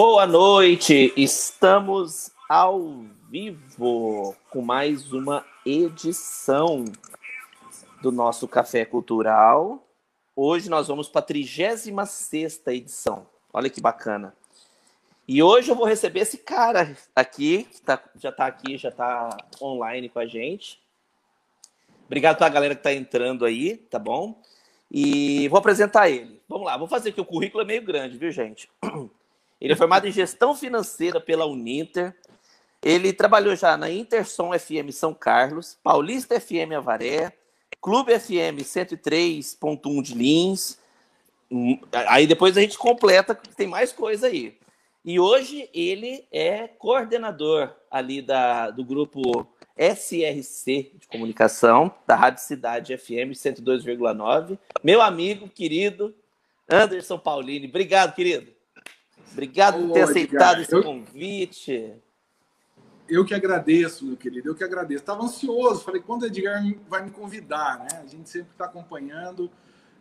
Boa noite, estamos ao vivo com mais uma edição do nosso Café Cultural. Hoje nós vamos para a 36 edição. Olha que bacana. E hoje eu vou receber esse cara aqui, que tá, já está aqui, já está online com a gente. Obrigado para a galera que está entrando aí, tá bom? E vou apresentar ele. Vamos lá, vou fazer aqui o currículo é meio grande, viu, gente? Ele é formado em gestão financeira pela Uninter. Ele trabalhou já na Intersom FM São Carlos, Paulista FM Avaré, Clube FM 103.1 de Lins. Hum, aí depois a gente completa, tem mais coisa aí. E hoje ele é coordenador ali da, do grupo SRC de comunicação da Rádio Cidade FM 102,9. Meu amigo querido Anderson Paulini. Obrigado, querido. Obrigado por ter aceitado esse eu, convite. Eu que agradeço, meu querido, eu que agradeço. Estava ansioso, falei, quando o Edgar vai me convidar, né? A gente sempre está acompanhando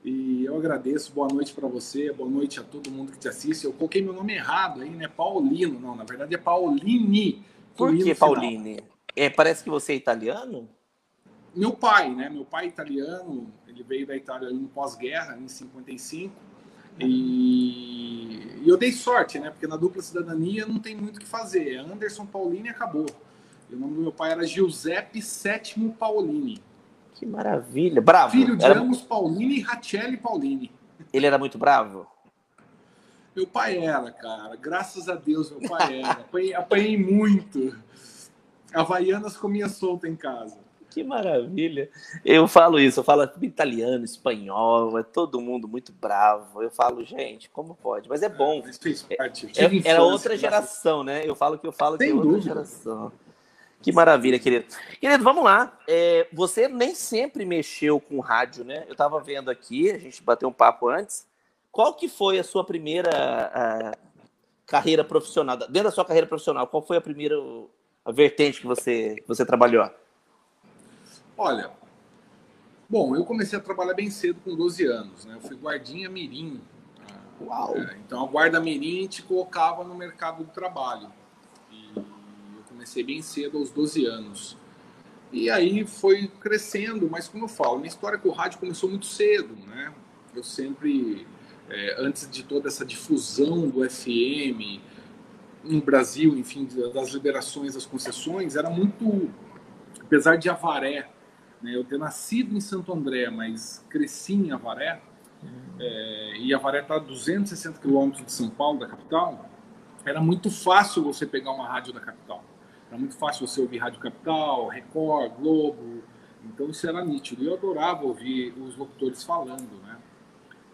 e eu agradeço. Boa noite para você, boa noite a todo mundo que te assiste. Eu coloquei meu nome errado aí, né? Paulino, não, na verdade é Paulini. Por que Paulini? É, parece que você é italiano? Meu pai, né? Meu pai é italiano, ele veio da Itália no pós-guerra, em 55 e, e, eu dei sorte, né? Porque na dupla cidadania não tem muito o que fazer. É Anderson Paulini acabou. E o nome do meu pai era Giuseppe Sétimo Paulini. Que maravilha. Bravo. Filho de era... Paulini e Rachele Paulini. Ele era muito bravo? Meu pai era, cara. Graças a Deus, meu pai era. apanhei, apanhei muito. Havaianas comia solta em casa. Que maravilha. Eu falo isso, eu falo italiano, espanhol, é todo mundo muito bravo. Eu falo, gente, como pode? Mas é bom. É, é, era outra geração, né? Eu falo que eu falo Sem de outra dúvida. geração. Que maravilha, querido. Querido, vamos lá. É, você nem sempre mexeu com rádio, né? Eu estava vendo aqui, a gente bateu um papo antes. Qual que foi a sua primeira a, carreira profissional? Dentro da sua carreira profissional, qual foi a primeira a vertente que você, que você trabalhou? Olha, bom, eu comecei a trabalhar bem cedo com 12 anos, né? Eu fui guardinha mirim. Uau! É, então a guarda mirim te colocava no mercado de trabalho. E eu comecei bem cedo, aos 12 anos. E aí foi crescendo, mas como eu falo, minha história com o rádio começou muito cedo, né? Eu sempre, é, antes de toda essa difusão do FM no Brasil, enfim, das liberações das concessões, era muito, apesar de Avaré né? Eu ter nascido em Santo André, mas cresci em Avaré, uhum. é, e Avaré está a 260 quilômetros de São Paulo, da capital, era muito fácil você pegar uma rádio da capital. Era muito fácil você ouvir Rádio Capital, Record, Globo. Então isso era nítido. Eu adorava ouvir os locutores falando, né?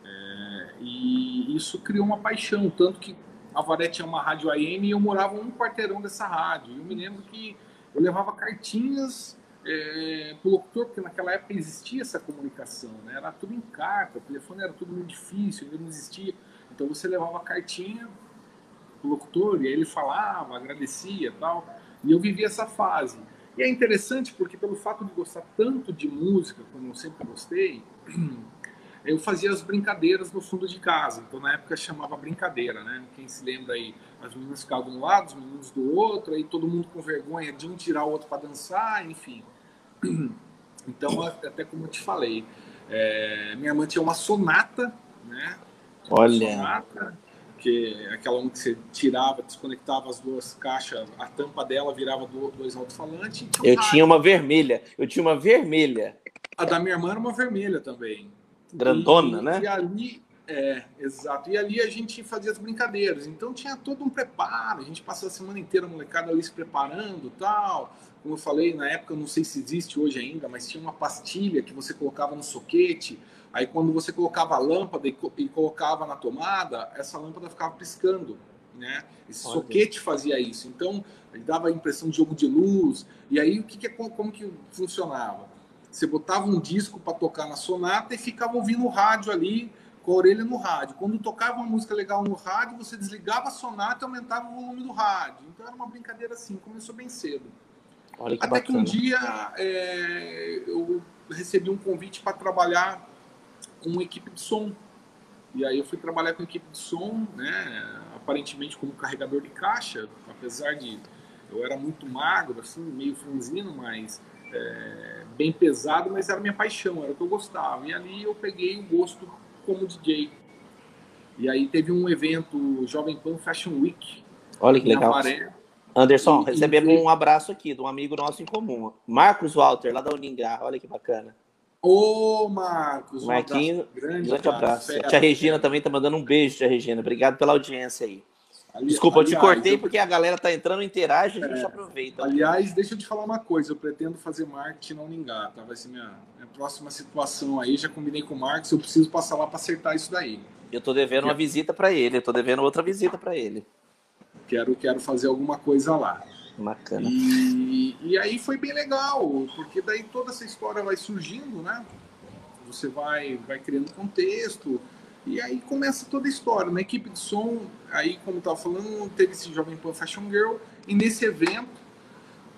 É, e isso criou uma paixão, tanto que Avaré tinha uma rádio AM e eu morava um quarteirão dessa rádio. Eu me lembro que eu levava cartinhas é, para o locutor, porque naquela época existia essa comunicação, né? era tudo em carta, o telefone era tudo muito difícil, ainda não existia. Então você levava a cartinha para o locutor e aí ele falava, agradecia tal. E eu vivi essa fase. E é interessante porque, pelo fato de gostar tanto de música, como eu sempre gostei, eu fazia as brincadeiras no fundo de casa. Então, na época, chamava brincadeira, né? Quem se lembra aí, as meninas ficavam de um lado, os meninos do outro, aí todo mundo com vergonha de um tirar o outro para dançar, enfim. Então, até como eu te falei, é, minha mãe tinha uma sonata, né? Olha. Sonata, que é aquela onde você tirava, desconectava as duas caixas, a tampa dela virava dois alto-falantes. Um eu rádio. tinha uma vermelha, eu tinha uma vermelha. A da minha irmã era uma vermelha também. Grandona, e, né? E ali, é, exato. E ali a gente fazia as brincadeiras. Então tinha todo um preparo. A gente passava a semana inteira, a molecada ali se preparando tal como eu falei, na época, não sei se existe hoje ainda, mas tinha uma pastilha que você colocava no soquete. Aí, quando você colocava a lâmpada e, e colocava na tomada, essa lâmpada ficava piscando. Né? Esse Olha. soquete fazia isso. Então, ele dava a impressão de jogo de luz. E aí, o que, que como que funcionava? Você botava um disco para tocar na sonata e ficava ouvindo o rádio ali, com a orelha no rádio. Quando tocava uma música legal no rádio, você desligava a sonata e aumentava o volume do rádio. Então, era uma brincadeira assim. Começou bem cedo. Que Até bacana. que um dia é, eu recebi um convite para trabalhar com uma equipe de som. E aí eu fui trabalhar com a equipe de som, né? Aparentemente como carregador de caixa, apesar de eu era muito magro, assim, meio franzino, mas é, bem pesado, mas era minha paixão, era o que eu gostava. E ali eu peguei o gosto como DJ. E aí teve um evento Jovem Pan Fashion Week. Olha que legal. Anderson, e, recebemos e... um abraço aqui de um amigo nosso em comum. Marcos Walter, lá da Uningá. Olha que bacana. Ô, Marcos, Marquinhos, um grande, grande abraço. Fera, tia Regina também tá mandando um beijo, tia Regina. Obrigado pela audiência aí. Ali, Desculpa, aliás, eu te cortei eu... porque a galera tá entrando, interage, a gente é, aproveita. Aliás, deixa eu te falar uma coisa, eu pretendo fazer marketing na Uningá, tá? Vai ser minha, minha próxima situação aí, já combinei com o Marcos, eu preciso passar lá para acertar isso daí. Eu tô devendo uma visita para ele, eu tô devendo outra visita para ele. Quero, quero fazer alguma coisa lá. Bacana. E, e aí foi bem legal, porque daí toda essa história vai surgindo, né? Você vai, vai criando contexto, e aí começa toda a história. Na equipe de som, aí, como eu estava falando, teve esse Jovem Pan Fashion Girl, e nesse evento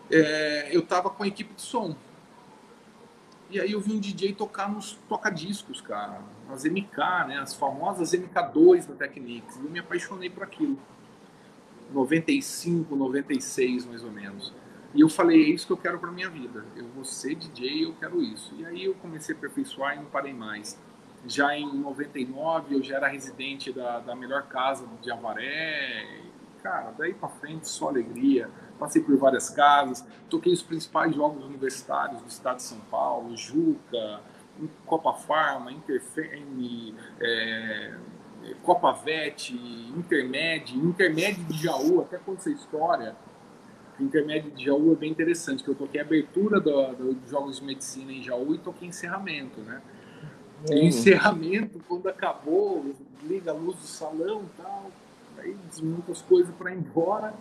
é, eu estava com a equipe de som. E aí eu vi um DJ tocar nos toca-discos, cara, as MK, né, as famosas MK2 da Technics, eu me apaixonei por aquilo. 95, 96 mais ou menos. E eu falei, é isso que eu quero para minha vida. Eu vou ser DJ, eu quero isso. E aí eu comecei a aperfeiçoar e não parei mais. Já em 99 eu já era residente da, da melhor casa de Avaré. Cara, daí para frente só alegria. Passei por várias casas, toquei os principais jogos universitários do estado de São Paulo, Juca, Copa Farma, Interfeme, é, Copa Vet, Intermédio, Intermédio de Jaú, até conta essa história. Intermédio de Jaú é bem interessante, que eu toquei a abertura do, do, dos Jogos de Medicina em Jaú e toquei encerramento, né? Uhum. E encerramento, quando acabou, liga a luz do salão e tal, aí desmonta as coisas para ir embora,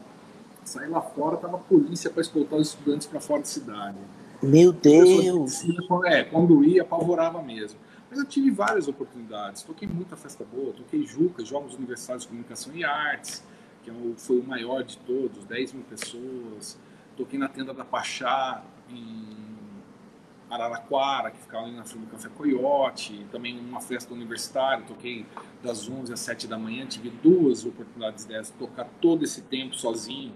sai lá fora, tava a polícia para escoltar os estudantes para fora da cidade. Meu Deus! É, quando ia, apavorava mesmo. Mas eu tive várias oportunidades. Toquei muita festa boa, toquei Juca, Jogos Universitários de Comunicação e Artes, que é foi o maior de todos, 10 mil pessoas. Toquei na tenda da Pachá, em Araraquara, que ficava ali na frente do Café Coyote. Também uma festa universitária, toquei das 11 às 7 da manhã. Tive duas oportunidades dessas, tocar todo esse tempo sozinho.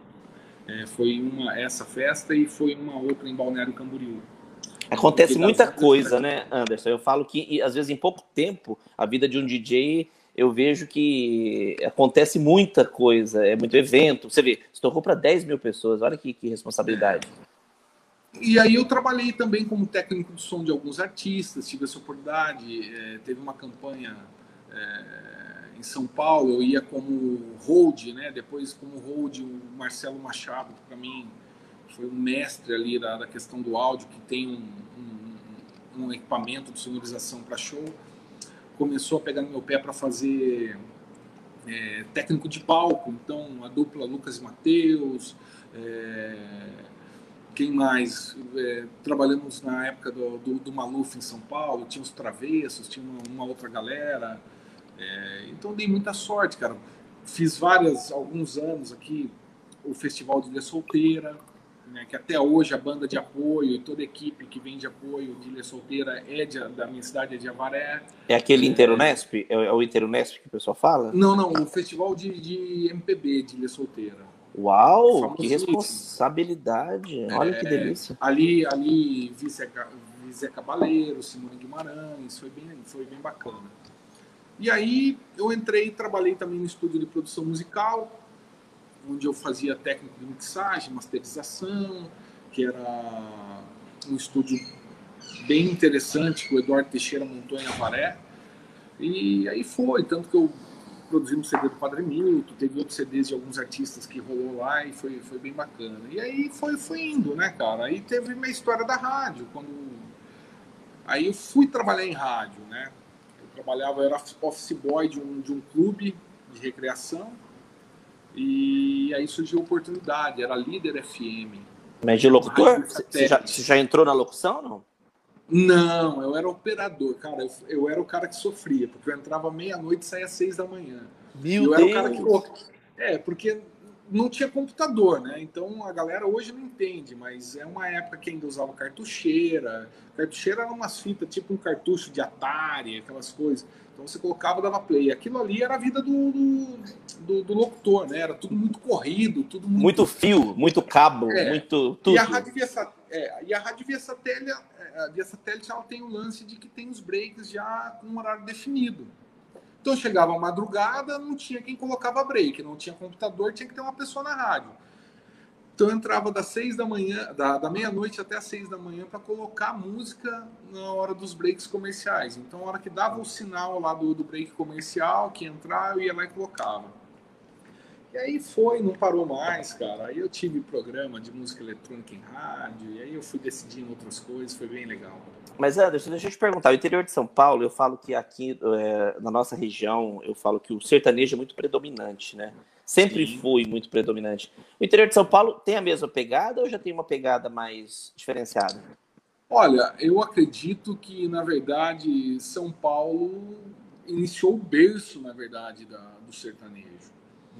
É, foi uma essa festa e foi uma outra em Balneário Camboriú. Acontece muita coisa, né, Anderson? Eu falo que, às vezes, em pouco tempo, a vida de um DJ, eu vejo que acontece muita coisa, é muito evento. Você vê, você tocou para 10 mil pessoas, olha que, que responsabilidade. E aí eu trabalhei também como técnico de som de alguns artistas, tive essa oportunidade, é, teve uma campanha é, em São Paulo, eu ia como hold, né? Depois como hold o Marcelo Machado, para mim foi um mestre ali da, da questão do áudio, que tem um, um, um equipamento de sonorização para show, começou a pegar no meu pé para fazer é, técnico de palco, então a dupla Lucas e Matheus, é, quem mais? É, trabalhamos na época do, do, do, Maluf em São Paulo, tinha os Travessos, tinha uma, uma outra galera, é, então dei muita sorte, cara. Fiz várias, alguns anos aqui, o Festival de Ilha Solteira, né, que até hoje a banda de apoio e toda a equipe que vem de apoio de Ilha Solteira é de, da minha cidade, é de Avaré. É aquele é, Interunesp? É, é o Interunesp que o pessoal fala? Não, não, o festival de, de MPB de Ilha Solteira. Uau, que responsabilidade! Olha é, que delícia. Ali, ali vi Zé Cabaleiro, Simone Guimarães, foi bem, foi bem bacana. E aí eu entrei e trabalhei também no estúdio de produção musical, onde eu fazia técnico de mixagem, masterização, que era um estúdio bem interessante que o Eduardo Teixeira montou em Avaré. E aí foi, tanto que eu produzi um CD do Padre Milton, teve outros CDs de alguns artistas que rolou lá e foi, foi bem bacana. E aí foi, foi indo, né, cara? Aí teve uma história da rádio, quando... Aí eu fui trabalhar em rádio, né? Eu trabalhava, eu era office boy de um, de um clube de recreação, e aí surgiu a oportunidade, era líder FM. Mas de locutor? Você já, você já entrou na locução não? Não, eu era operador, cara. Eu, eu era o cara que sofria, porque eu entrava meia-noite e saía às seis da manhã. Meu eu Deus! Era o cara que, é, porque não tinha computador, né? Então a galera hoje não entende, mas é uma época que ainda usava cartucheira. Cartucheira era umas fitas, tipo um cartucho de Atari, aquelas coisas. Então você colocava, dava play. Aquilo ali era a vida do, do, do, do locutor, né? Era tudo muito corrido, tudo muito. Muito fio, muito cabo, é. muito tudo. E a rádio via, é, e a rádio via satélite, é, via satélite ela tem o lance de que tem os breaks já com um horário definido. Então chegava a madrugada, não tinha quem colocava break, não tinha computador, tinha que ter uma pessoa na rádio. Então eu entrava das seis da manhã, da, da meia-noite até as seis da manhã para colocar música na hora dos breaks comerciais. Então, a hora que dava o sinal lá do, do break comercial, que entrava, eu ia lá e colocava. E aí foi, não parou mais, cara. Aí eu tive programa de música eletrônica em rádio, e aí eu fui decidindo outras coisas, foi bem legal. Mas, Anderson, deixa eu te perguntar. O interior de São Paulo, eu falo que aqui é, na nossa região, eu falo que o sertanejo é muito predominante, né? Sempre Sim. foi muito predominante. O interior de São Paulo tem a mesma pegada ou já tem uma pegada mais diferenciada? Olha, eu acredito que, na verdade, São Paulo iniciou o berço, na verdade, da, do sertanejo.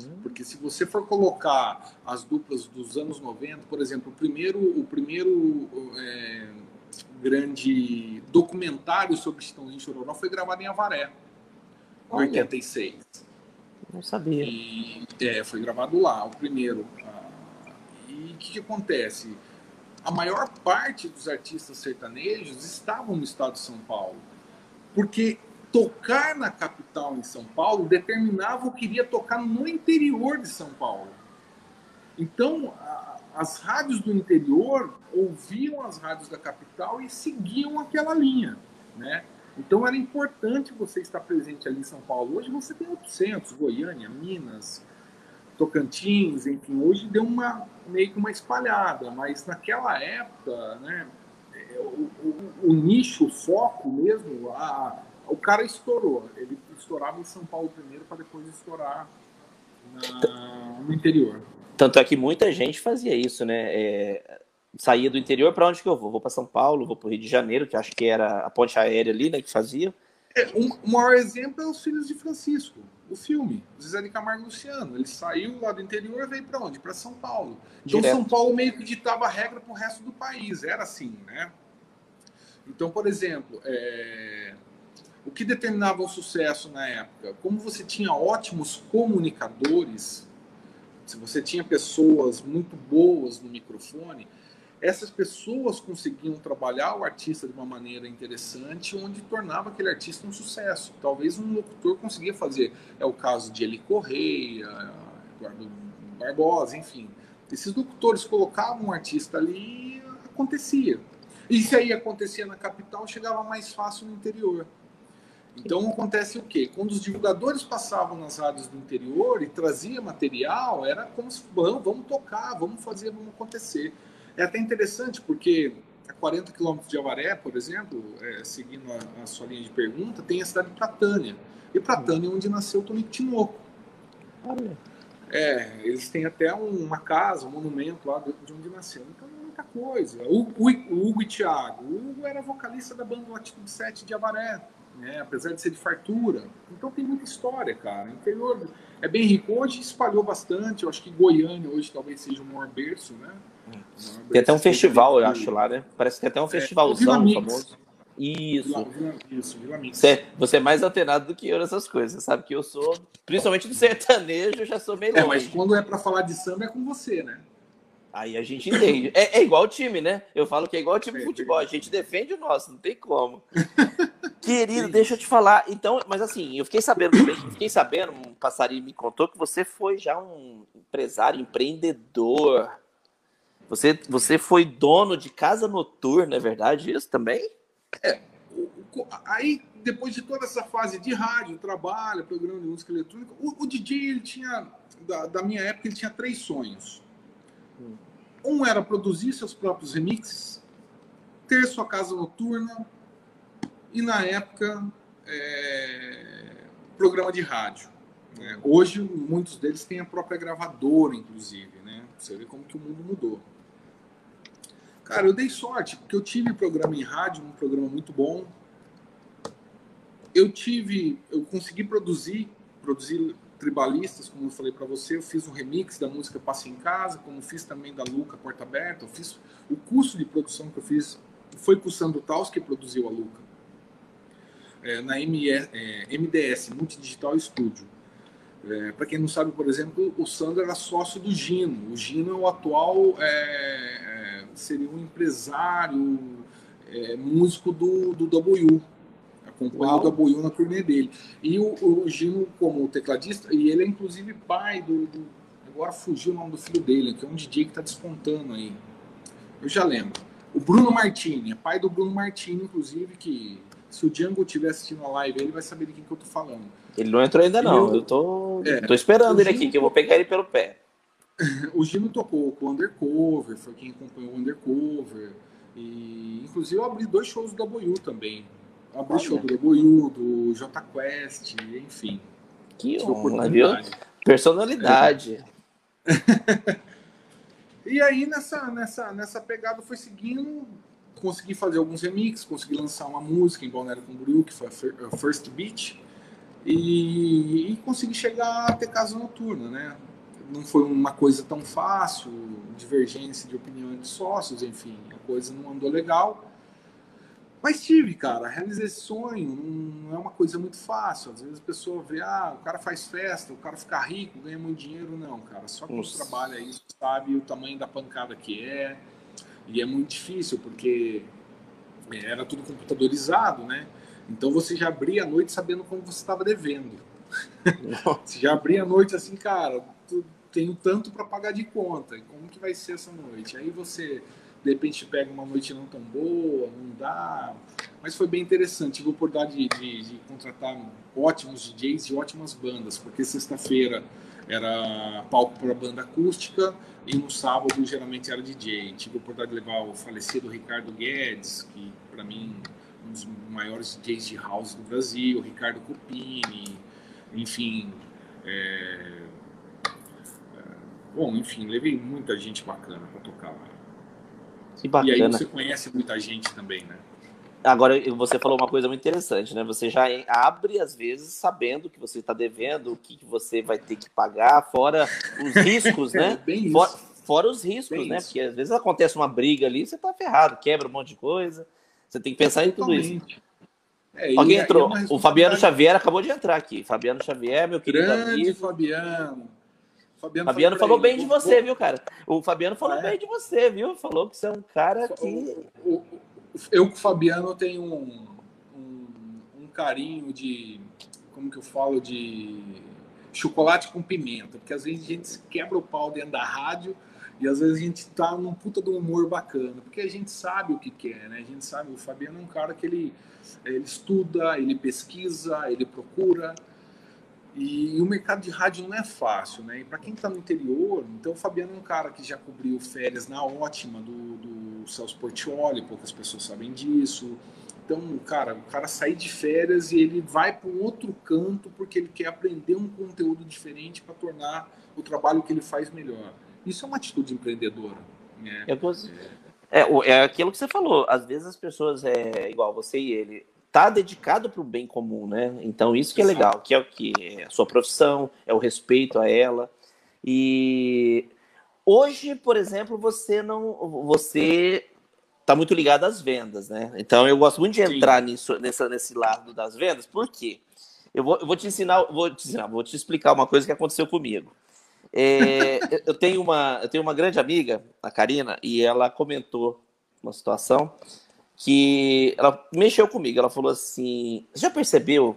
Hum. Porque se você for colocar as duplas dos anos 90, por exemplo, o primeiro, o primeiro é, grande documentário sobre Chitãozinho Chororó foi gravado em Avaré, em 86. Não sabia. E, é, foi gravado lá, o primeiro. Ah, e o que, que, acontece? A maior parte dos artistas sertanejos estavam no estado de São Paulo. Porque tocar na capital em São Paulo determinava o que iria tocar no interior de São Paulo. Então, as rádios do interior ouviam as rádios da capital e seguiam aquela linha, né? Então era importante você estar presente ali em São Paulo. Hoje você tem 800, Goiânia, Minas, Tocantins, enfim, hoje deu uma meio que uma espalhada, mas naquela época, né, é, o, o, o nicho, o foco mesmo, a, o cara estourou. Ele estourava em São Paulo primeiro para depois estourar na, no interior. Tanto é que muita gente fazia isso, né? É, saía do interior para onde que eu vou? Vou para São Paulo, vou para o Rio de Janeiro, que acho que era a ponte aérea ali, né? Que fazia. É, um, o maior exemplo é os Filhos de Francisco, o filme, Zé de Camargo e Luciano. Ele saiu lá do interior e veio para onde? Para São Paulo. Então Direto. São Paulo meio que ditava a regra para o resto do país, era assim, né? Então, por exemplo, é... o que determinava o sucesso na época? Como você tinha ótimos comunicadores se você tinha pessoas muito boas no microfone, essas pessoas conseguiam trabalhar o artista de uma maneira interessante, onde tornava aquele artista um sucesso. Talvez um locutor conseguia fazer. É o caso de Eli Correia, Eduardo Barbosa, enfim. Esses locutores colocavam um artista ali acontecia. E se aí acontecia na capital, chegava mais fácil no interior. Então acontece o quê? Quando os divulgadores passavam nas rádios do interior e trazia material, era como se vamos, vamos tocar, vamos fazer, vamos acontecer. É até interessante porque a 40 quilômetros de Avaré, por exemplo, é, seguindo a, a, sua linha de pergunta, tem a cidade de Pratânia. E Pratânia é onde nasceu o Tonico Tinoco. É, eles têm até uma casa, um monumento lá de onde nasceu. Então, é muita coisa. O, o, o Hugo e Thiago. O Hugo era vocalista da banda Latitude 7 de Avaré né? apesar de ser de fartura. Então tem muita história, cara. O interior é bem rico. Hoje espalhou bastante. Eu acho que Goiânia hoje talvez seja o maior berço, né? Tem até um festival, eu acho, lá, né? Parece que tem até um é, festivalzão famoso. Isso. Vila, Vila, isso, Vila Mix. Você, você é mais antenado do que eu nessas coisas. Sabe que eu sou, principalmente do sertanejo, eu já sou meio É, longe. mas quando é para falar de samba é com você, né? Aí a gente entende. É, é igual o time, né? Eu falo que é igual o time de futebol. A gente defende o nosso, não tem como. Querido, deixa eu te falar. Então, mas assim, eu fiquei sabendo também, fiquei sabendo, um passarinho me contou que você foi já um empresário, empreendedor. Você, você foi dono de casa noturna, é verdade isso também? É. Aí, depois de toda essa fase de rádio, trabalho, programa de música eletrônica, o, o DJ, ele tinha, da, da minha época, ele tinha três sonhos um era produzir seus próprios remixes, ter sua casa noturna e, na época, é, programa de rádio. Né? Hoje, muitos deles têm a própria gravadora, inclusive. Né? Você vê como que o mundo mudou. Cara, eu dei sorte, porque eu tive programa em rádio, um programa muito bom. Eu tive, eu consegui produzir, produzir tribalistas, como eu falei para você, eu fiz um remix da música Passe em Casa, como fiz também da Luca Porta Aberta, eu fiz o curso de produção que eu fiz foi com o Sandro Taus que produziu a Luca é, na ME, é, MDS Multidigital Studio. É, para quem não sabe, por exemplo, o Sandro era sócio do Gino. O Gino é o atual é, seria um empresário é, músico do, do W acompanhou o Boiú na turnê dele. E o, o, Gino, como tecladista, e ele é inclusive pai do, do, Agora fugiu o nome do filho dele, que é um DJ que está despontando aí. Eu já lembro. O Bruno Martini, é pai do Bruno Martini, inclusive, que se o Django estiver assistindo a live, ele vai saber de quem que eu tô falando. Ele não entrou ainda, não. Eu, eu tô, é, tô esperando ele aqui, que eu vou pegar ele pelo pé. O Gino tocou com o Undercover, foi quem acompanhou o Undercover. E, inclusive, eu abri dois shows do W também. Abri show do Boiú, do J Quest, enfim. Que honra, viu? Personalidade. É. e aí, nessa, nessa, nessa pegada, foi seguindo. Consegui fazer alguns remixes, consegui lançar uma música em Balneário Camboriú, que foi a First Beat. E, e consegui chegar a ter casa noturna, né? Não foi uma coisa tão fácil, divergência de opinião de sócios, enfim, a coisa não andou legal. Mas tive, cara, realizar esse sonho não é uma coisa muito fácil. Às vezes a pessoa vê, ah, o cara faz festa, o cara fica rico, ganha muito dinheiro. Não, cara, só quem Nossa. trabalha isso sabe o tamanho da pancada que é. E é muito difícil, porque era tudo computadorizado, né? Então você já abria a noite sabendo como você estava devendo. você já abria a noite assim, cara, tenho tanto para pagar de conta, como que vai ser essa noite? Aí você de repente pega uma noite não tão boa, não dá. Mas foi bem interessante. Tive a oportunidade de, de, de contratar ótimos DJs e ótimas bandas, porque sexta-feira era palco para banda acústica e no sábado geralmente era DJ. Tive a oportunidade de levar o falecido Ricardo Guedes, que para mim um dos maiores DJs de house do Brasil, Ricardo Copini, enfim. É... é bom, enfim, levei muita gente bacana para tocar lá. Que bacana. E aí você conhece muita gente também, né? Agora, você falou uma coisa muito interessante, né? Você já abre, às vezes, sabendo que você está devendo, o que você vai ter que pagar, fora os riscos, né? É, fora, fora, os riscos, bem né? Isso. Porque às vezes acontece uma briga ali, você está ferrado, quebra um monte de coisa. Você tem que pensar em tudo isso. É, Alguém entrou. É o Fabiano Xavier acabou de entrar aqui. Fabiano Xavier, meu querido Grande amigo. Fabiano. Fabiano, Fabiano falou bem de você, viu, cara? O Fabiano falou ah, é? bem de você, viu? Falou que você é um cara que. Eu com o Fabiano tenho um, um, um, carinho de. Como que eu falo? De chocolate com pimenta. Porque às vezes a gente quebra o pau dentro da rádio e às vezes a gente tá num puta do humor bacana. Porque a gente sabe o que quer, né? A gente sabe. O Fabiano é um cara que ele, ele estuda, ele pesquisa, ele procura. E, o mercado de rádio não é fácil, né? E para quem está no interior, então o Fabiano é um cara que já cobriu férias na ótima do, do Celso Portioli, poucas pessoas sabem disso. Então, cara, o cara sai de férias e ele vai para um outro canto porque ele quer aprender um conteúdo diferente para tornar o trabalho que ele faz melhor. Isso é uma atitude empreendedora. Né? É, é, é aquilo que você falou. Às vezes as pessoas, é igual você e ele, tá dedicado para o bem comum, né? Então isso que é legal, que é o que é a sua profissão, é o respeito a ela. E hoje, por exemplo, você não, você tá muito ligado às vendas, né? Então eu gosto muito de entrar nisso, nessa, nesse lado das vendas, por quê? Eu vou, eu vou te ensinar, vou te ensinar, vou te explicar uma coisa que aconteceu comigo. É, eu tenho uma, eu tenho uma grande amiga, a Karina, e ela comentou uma situação que ela mexeu comigo. Ela falou assim: já percebeu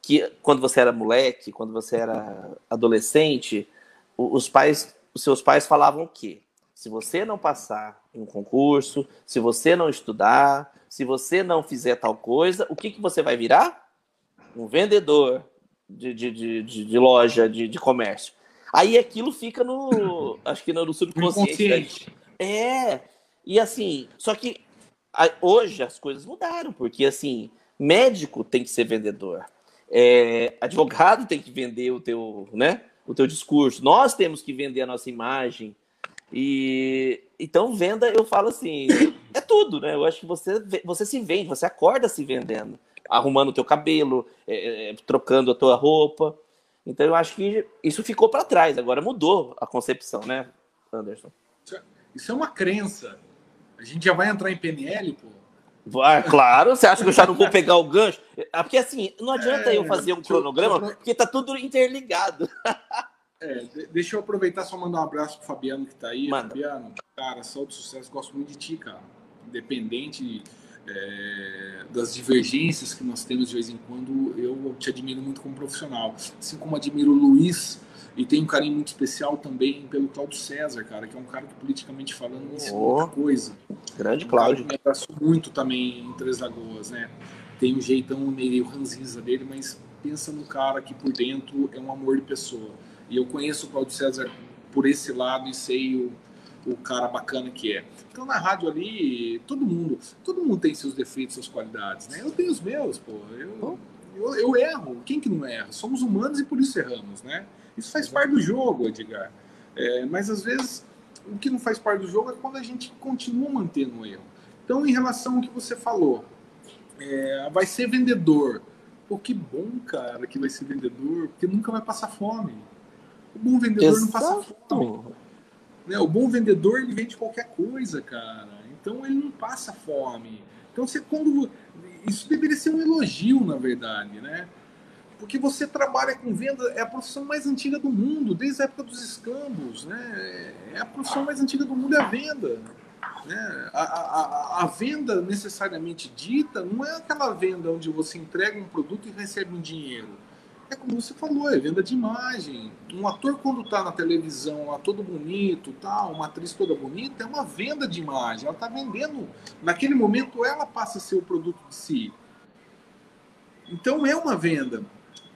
que quando você era moleque, quando você era adolescente, os pais, os seus pais falavam o quê? Se você não passar em um concurso, se você não estudar, se você não fizer tal coisa, o que, que você vai virar? Um vendedor de, de, de, de, loja, de, de comércio. Aí aquilo fica no. Acho que no, no subconsciente. É. E assim, só que Hoje as coisas mudaram, porque assim, médico tem que ser vendedor, é, advogado tem que vender o teu, né, o teu discurso, nós temos que vender a nossa imagem. E então venda, eu falo assim, é tudo, né? Eu acho que você você se vende, você acorda se vendendo, arrumando o teu cabelo, é, é, trocando a tua roupa. Então eu acho que isso ficou para trás, agora mudou a concepção, né, Anderson? Isso é uma crença. A gente já vai entrar em PNL, pô. Ah, claro, você acha que eu já não vou pegar o gancho? Ah, porque assim, não adianta é, eu fazer um cronograma, porque tá tudo interligado. É, deixa eu aproveitar só mandar um abraço pro Fabiano que tá aí. Manda. Fabiano, cara, saúde sucesso, gosto muito de ti, cara. Independente é, das divergências que nós temos de vez em quando, eu te admiro muito como profissional. Assim como admiro o Luiz e tenho um carinho muito especial também pelo Cláudio César, cara, que é um cara que politicamente falando ensina oh, muita coisa. Grande um Cláudio. Me abraço muito também em Três Lagoas, né? Tem um jeitão meio ranzinza dele, mas pensa no cara que por dentro é um amor de pessoa. E eu conheço o Cláudio César por esse lado e sei o, o cara bacana que é. Então na rádio ali, todo mundo, todo mundo tem seus defeitos, suas qualidades, né? Eu tenho os meus, pô. Eu, eu, eu erro. Quem que não erra? Somos humanos e por isso erramos, né? Isso faz parte do jogo, Edgar. É, mas às vezes o que não faz parte do jogo é quando a gente continua mantendo o erro. Então, em relação ao que você falou, é, vai ser vendedor. Pô, que bom, cara, que vai ser vendedor, porque nunca vai passar fome. O bom vendedor Exato. não passa fome. Né? O bom vendedor ele vende qualquer coisa, cara. Então ele não passa fome. Então você quando isso deveria ser um elogio, na verdade, né? Porque você trabalha com venda, é a profissão mais antiga do mundo, desde a época dos escambos, né? É a profissão mais antiga do mundo é a venda. Né? A, a, a, venda necessariamente dita não é aquela venda onde você entrega um produto e recebe um dinheiro é como você falou, é venda de imagem. Um ator quando está na televisão lá todo bonito, tal, uma atriz toda bonita, é uma venda de imagem. Ela está vendendo, naquele momento ela passa a ser o produto de si. Então é uma venda.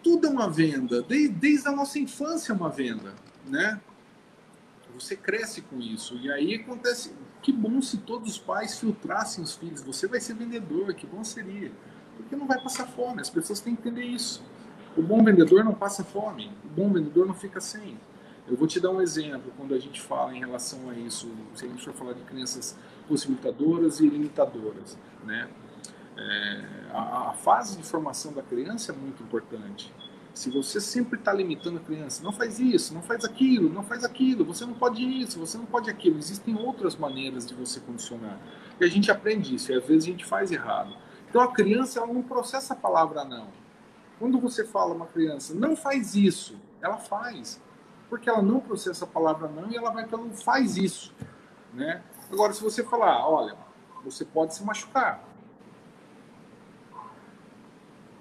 Tudo é uma venda. Desde, desde a nossa infância é uma venda, né? Você cresce com isso. E aí acontece, que bom se todos os pais filtrassem os filhos. Você vai ser vendedor, que bom seria. Porque não vai passar fome. As pessoas têm que entender isso. O bom vendedor não passa fome, o bom vendedor não fica sem. Eu vou te dar um exemplo quando a gente fala em relação a isso, se a gente for falar de crenças possibilitadoras e limitadoras. Né? É, a, a, fase de formação da criança é muito importante. Se você sempre está limitando a criança, não faz isso, não faz aquilo, não faz aquilo, você não pode isso, você não pode aquilo. Existem outras maneiras de você condicionar. E a gente aprende isso, e às vezes a gente faz errado. Então a criança ela não processa a palavra não quando você fala uma criança, não faz isso, ela faz. Porque ela não processa a palavra não e ela vai pelo faz isso. Né? Agora, se você falar, olha, você pode se machucar.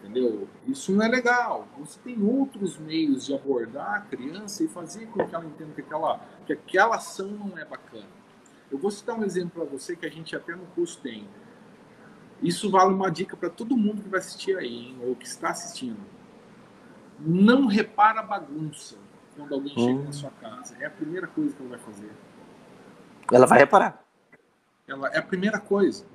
Entendeu? Isso não é legal. Você tem outros meios de abordar a criança e fazer com que ela entenda que aquela, que aquela ação não é bacana. Eu vou citar um exemplo para você que a gente até no curso tem. Isso vale uma dica para todo mundo que vai assistir aí, hein, ou que está assistindo. Não repara bagunça quando alguém hum. chega na sua casa. É a primeira coisa que ela vai fazer. Ela vai reparar. Ela é a primeira coisa.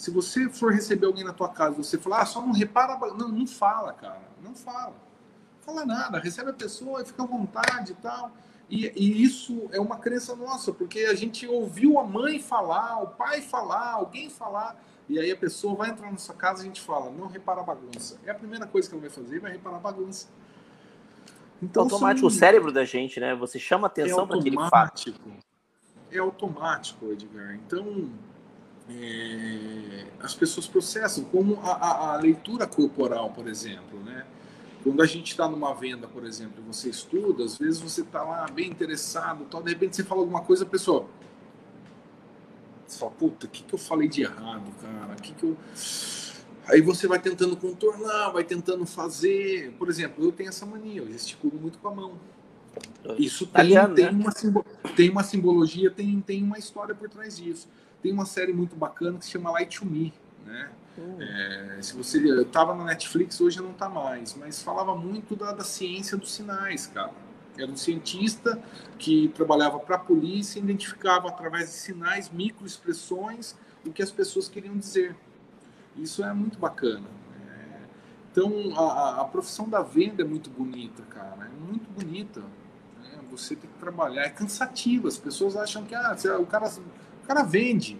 Se você for receber alguém na tua casa, você falar, ah, só não repara, não, não fala, cara, não fala, não fala nada. Recebe a pessoa, fica à vontade e tal. E, e, isso é uma crença nossa, porque a gente ouviu a mãe falar, o pai falar, alguém falar, e aí a pessoa vai entrar na sua casa e a gente fala, não repara a bagunça. É a primeira coisa que ela vai fazer, vai reparar a bagunça. Então, automático, são... o cérebro da gente, né? Você chama atenção é para aquele fato. É automático, Edgar. Então, é... as pessoas processam, como a, a, a, leitura corporal, por exemplo, né? Quando a gente está numa venda, por exemplo, você estuda, às vezes você está lá bem interessado, tal, de repente você fala alguma coisa, a pessoa você fala, puta, o que, que eu falei de errado, cara? Que que eu... Aí você vai tentando contornar, vai tentando fazer. Por exemplo, eu tenho essa mania, eu gesticulo muito com a mão. Isso tem, tem, né? uma, tem uma simbologia, tem, tem uma história por trás disso. Tem uma série muito bacana que se chama Light to Me, né? Hum. É, se você estava na Netflix, hoje não está mais, mas falava muito da, da ciência dos sinais, cara era um cientista que trabalhava para a polícia e identificava através de sinais, microexpressões, o que as pessoas queriam dizer. Isso é muito bacana. É... Então, a, a, profissão da venda é muito bonita, cara. É muito bonita. Né? Você tem que trabalhar. É cansativo. As pessoas acham que ah, o, cara, cara vende.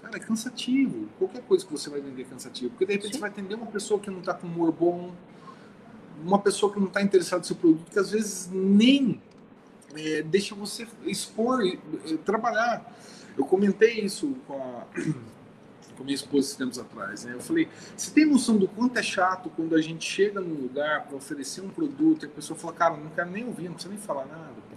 Cara, é cansativo. Qualquer coisa que você vai vender é cansativo. Porque, de repente, Sim. você vai atender uma pessoa que não está com humor bom, uma pessoa que não está interessada no seu produto, que às vezes nem é, deixa você expor, trabalhar. Eu comentei isso com a, com a minha esposa tempos atrás. Né? Eu falei: você tem noção do quanto é chato quando a gente chega num lugar para oferecer um produto e a pessoa fala, cara, não quero nem ouvir, não precisa nem falar nada.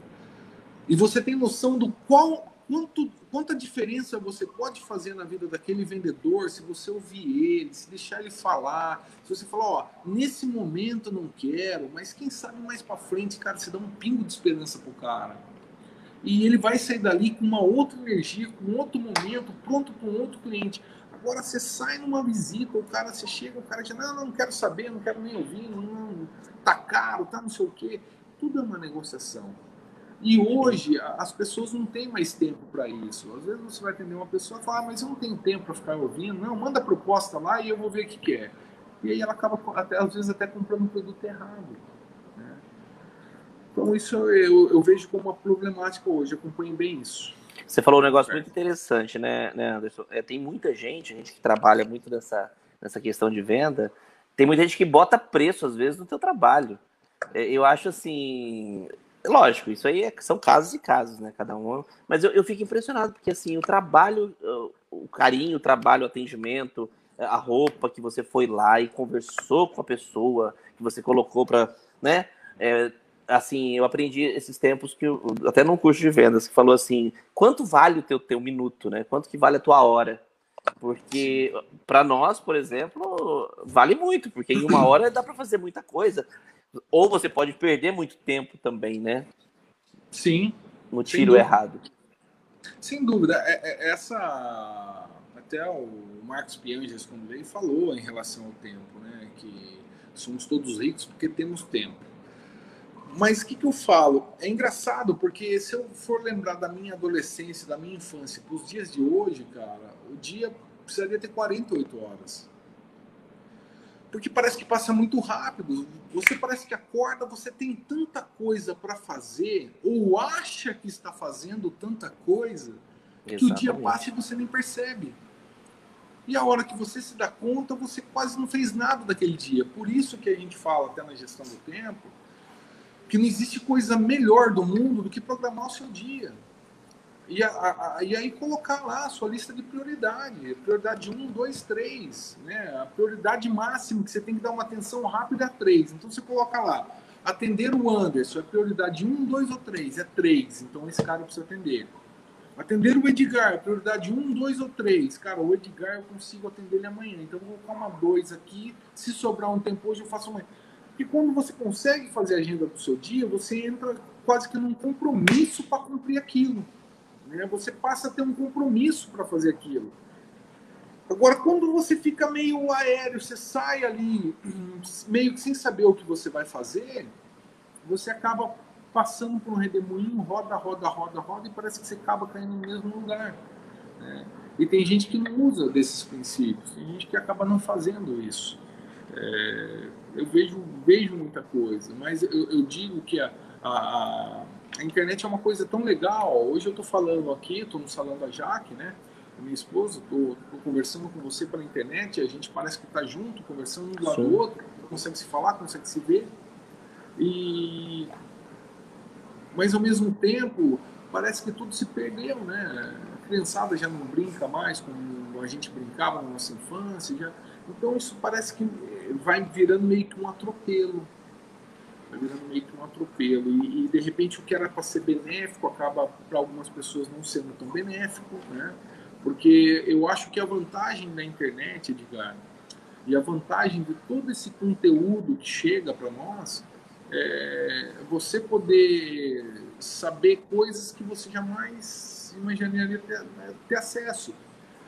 E você tem noção do qual, quanto, quanta diferença você pode fazer na vida daquele vendedor se você ouvir ele, se deixar ele falar, se você falar, ó, nesse momento não quero, mas quem sabe mais para frente, cara, você dá um pingo de esperança pro cara. E ele vai sair dali com uma outra energia, com outro momento, pronto para um outro cliente. Agora você sai numa visita, o cara, você chega, o cara diz, não, não, quero saber, não quero nem ouvir, não, tá caro, tá não sei o quê. Tudo é uma negociação. E hoje as pessoas não têm mais tempo para isso. Às vezes você vai atender uma pessoa e fala, ah, mas eu não tenho tempo para ficar ouvindo. Não, manda a proposta lá e eu vou ver o que, que é. E aí ela acaba, até, às vezes, até comprando um produto errado. Né? Então isso eu, eu vejo como uma problemática hoje. Acompanho bem isso. Você falou um negócio muito interessante, né, né Anderson? É, tem muita gente, gente que trabalha muito nessa, nessa questão de venda, tem muita gente que bota preço, às vezes, no teu trabalho. É, eu acho assim. Lógico, isso aí é, são casos e casos, né? Cada um. Mas eu, eu fico impressionado, porque assim, o trabalho, o carinho, o trabalho, o atendimento, a roupa que você foi lá e conversou com a pessoa, que você colocou para, né? É, assim, eu aprendi esses tempos que eu, até num curso de vendas que falou assim, quanto vale o teu teu minuto, né? Quanto que vale a tua hora? Porque para nós, por exemplo, vale muito, porque em uma hora dá para fazer muita coisa. Ou você pode perder muito tempo também, né? Sim. No tiro errado. Sem dúvida. É, é, essa até o Marcos Pianges quando veio falou em relação ao tempo, né? Que somos todos ricos porque temos tempo. Mas o que, que eu falo? É engraçado, porque se eu for lembrar da minha adolescência, da minha infância, para os dias de hoje, cara, o dia precisaria ter 48 horas. Porque parece que passa muito rápido. Você parece que acorda, você tem tanta coisa para fazer, ou acha que está fazendo tanta coisa, Exatamente. que o dia passa e você nem percebe. E a hora que você se dá conta, você quase não fez nada daquele dia. Por isso que a gente fala até na gestão do tempo, que não existe coisa melhor do mundo do que programar o seu dia. E, a, a, e aí colocar lá a sua lista de prioridade. Prioridade 1, 2, 3. Né? A prioridade máxima que você tem que dar uma atenção rápida é 3. Então você coloca lá. Atender o Anderson é prioridade 1, 2 ou 3? É 3. Então esse cara precisa atender. Atender o Edgar, prioridade 1, 2 ou 3. Cara, o Edgar eu consigo atender ele amanhã. Então eu vou colocar uma 2 aqui. Se sobrar um tempo hoje, eu faço amanhã. E quando você consegue fazer a agenda do seu dia, você entra quase que num compromisso para cumprir aquilo. Né? Você passa a ter um compromisso para fazer aquilo. Agora, quando você fica meio aéreo, você sai ali meio que sem saber o que você vai fazer, você acaba passando por um redemoinho, roda, roda, roda, roda, e parece que você acaba caindo no mesmo lugar. Né? E tem gente que não usa desses princípios, tem gente que acaba não fazendo isso. É, eu vejo, vejo muita coisa, mas eu, eu digo que a, a, a, internet é uma coisa tão legal. Hoje eu estou falando aqui, estou no salão da Jaque, né? minha esposa, estou conversando com você pela internet, a gente parece que está junto, conversando um do lado do outro, consegue se falar, consegue se ver. E mas ao mesmo tempo parece que tudo se perdeu, né? A criançada já não brinca mais como a gente brincava na nossa infância, já então isso parece que vai virando meio que um atropelo. Vai virando meio que um atropelo. E, e de repente o que era para ser benéfico acaba para algumas pessoas não sendo tão benéfico, né? Porque eu acho que a vantagem da internet, Edgar, e a vantagem de todo esse conteúdo que chega para nós é você poder saber coisas que você jamais imaginaria ter, ter acesso.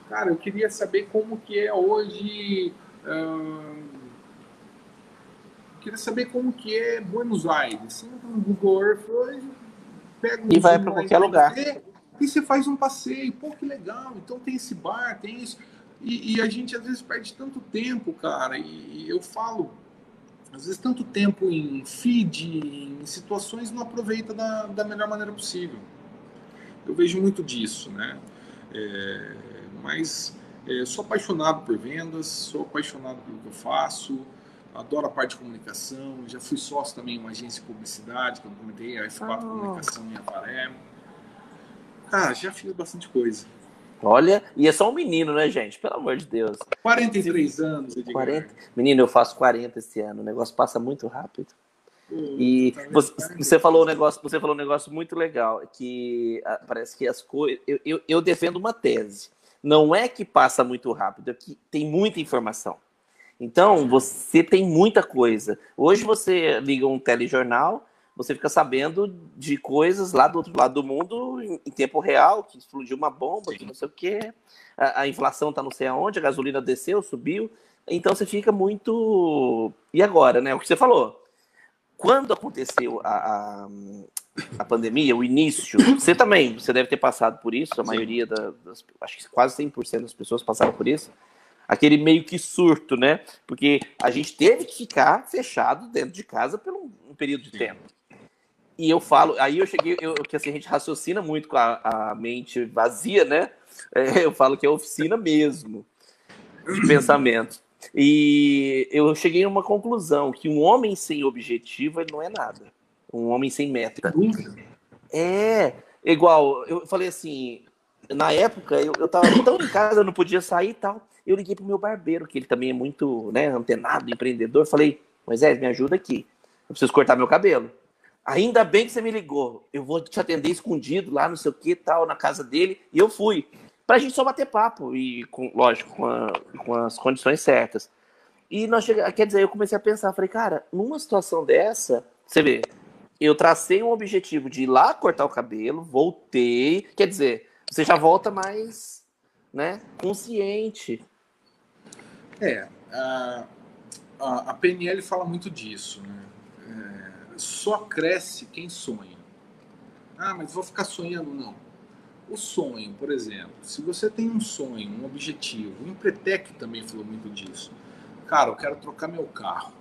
Cara, eu queria saber como que é hoje. Uh, queria saber como que é Buenos Aires. Entra no Google Earth hoje, pega um E vai para qualquer lugar. E você faz um passeio. Pô, que legal. Então tem esse bar, tem isso. E, e a gente às vezes perde tanto tempo, cara. E, e eu falo, às vezes tanto tempo em feed, em situações, não aproveita da, da melhor maneira possível. Eu vejo muito disso, né? É, mas é, sou apaixonado por vendas, sou apaixonado pelo que eu faço. Adoro a parte de comunicação, já fui sócio também em uma agência de publicidade, que eu comentei, a F4 oh. Comunicação em Avaré. Cara, já fiz bastante coisa. Olha, e é só um menino, né, gente? Pelo amor de Deus. 43 anos, Edgar. 40... Menino, eu faço 40 esse ano, o negócio passa muito rápido. e tá você, você, falou um negócio, você falou um negócio muito legal, que ah, parece que as coisas. Eu, eu, eu defendo uma tese. Não é que passa muito rápido, é que tem muita informação. Então, você tem muita coisa. Hoje você liga um telejornal, você fica sabendo de coisas lá do outro lado do mundo em, em tempo real, que explodiu uma bomba, Sim. que não sei o quê, a, a inflação está não sei aonde, a gasolina desceu, subiu. Então você fica muito. E agora, né? O que você falou. Quando aconteceu a, a, a pandemia, o início, você também, você deve ter passado por isso, a Sim. maioria das. Acho que quase 100% das pessoas passaram por isso aquele meio que surto, né? Porque a gente teve que ficar fechado dentro de casa por um, período de tempo. E eu falo, aí eu cheguei, eu, que assim, a gente raciocina muito com a, a mente vazia, né? É, eu falo que é oficina mesmo de pensamento. E eu cheguei a uma conclusão que um homem sem objetivo ele não é nada. Um homem sem meta. É igual, eu falei assim, na época eu, eu tava tão em casa, eu não podia sair e tal. Eu liguei pro meu barbeiro, que ele também é muito né, antenado, empreendedor. Falei, Moisés, me ajuda aqui. Eu preciso cortar meu cabelo. Ainda bem que você me ligou. Eu vou te atender escondido lá, não sei o que, tal, na casa dele. E eu fui. Pra gente só bater papo. E, com, lógico, com, a, com as condições certas. E nós chegamos, quer dizer, eu comecei a pensar, falei, cara, numa situação dessa, você vê, eu tracei um objetivo de ir lá cortar o cabelo, voltei, quer dizer, você já volta mais, né, consciente. É, a, a, a PNL fala muito disso, né? É, só cresce quem sonha. Ah, mas vou ficar sonhando? Não. O sonho, por exemplo, se você tem um sonho, um objetivo, o Empretec também falou muito disso. Cara, eu quero trocar meu carro.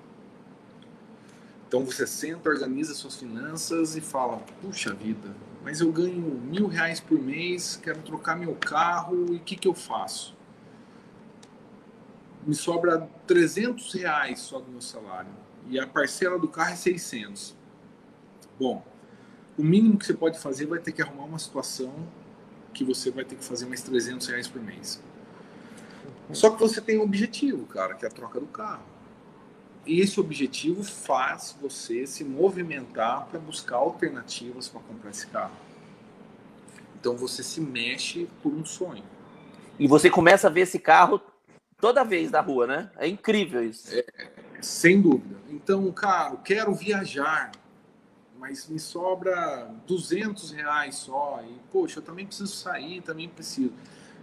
Então você senta, organiza suas finanças e fala: puxa vida, mas eu ganho mil reais por mês, quero trocar meu carro e o que, que eu faço? Me sobra 300 reais só do meu salário e a parcela do carro é 600. Bom, o mínimo que você pode fazer vai ter que arrumar uma situação que você vai ter que fazer mais 300 reais por mês. Só que você tem um objetivo, cara, que é a troca do carro. E esse objetivo faz você se movimentar para buscar alternativas para comprar esse carro. Então você se mexe por um sonho. E você começa a ver esse carro toda vez da rua, né? É incrível isso. É, sem dúvida. Então, cara, quero viajar, mas me sobra 200 reais só. E, poxa, eu também preciso sair, também preciso.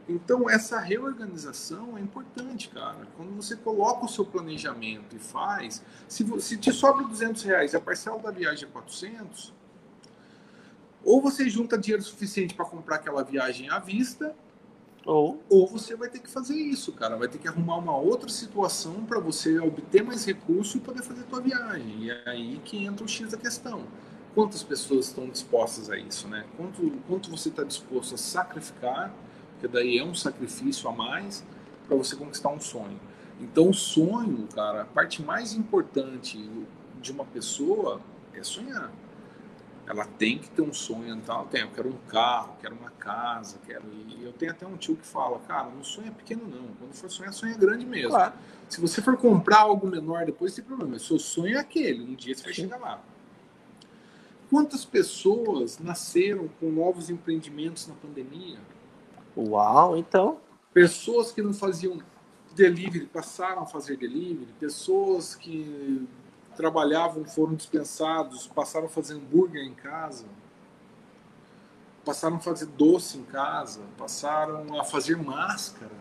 Então, essa reorganização é importante, cara. Quando você coloca o seu planejamento e faz, se, se te sobra 200 reais e a parcela da viagem é 400, ou você junta dinheiro suficiente para comprar aquela viagem à vista, ou, ou você vai ter que fazer isso, cara. Vai ter que arrumar uma outra situação para você obter mais recurso e poder fazer tua viagem. E é aí que entra o X da questão. Quantas pessoas estão dispostas a isso, né? Quanto, quanto você está disposto a sacrificar, porque daí é um sacrifício a mais, para você conquistar um sonho. Então, o sonho, cara, a parte mais importante de uma pessoa é sonhar ela tem que ter um sonho, então tem, eu quero um carro, quero uma casa, quero. E eu tenho até um tio que fala, cara, não sonha pequeno não. Quando for sonhar, sonha grande mesmo. Claro. Se você for comprar algo menor depois, tem problema. O seu sonho é aquele, um dia você vai chegar lá. Quantas pessoas nasceram com novos empreendimentos na pandemia? Uau, então. Pessoas que não faziam delivery passaram a fazer delivery, pessoas que trabalhavam foram dispensados, passaram a fazer hambúrguer em casa, passaram a fazer doce em casa, passaram a fazer máscara.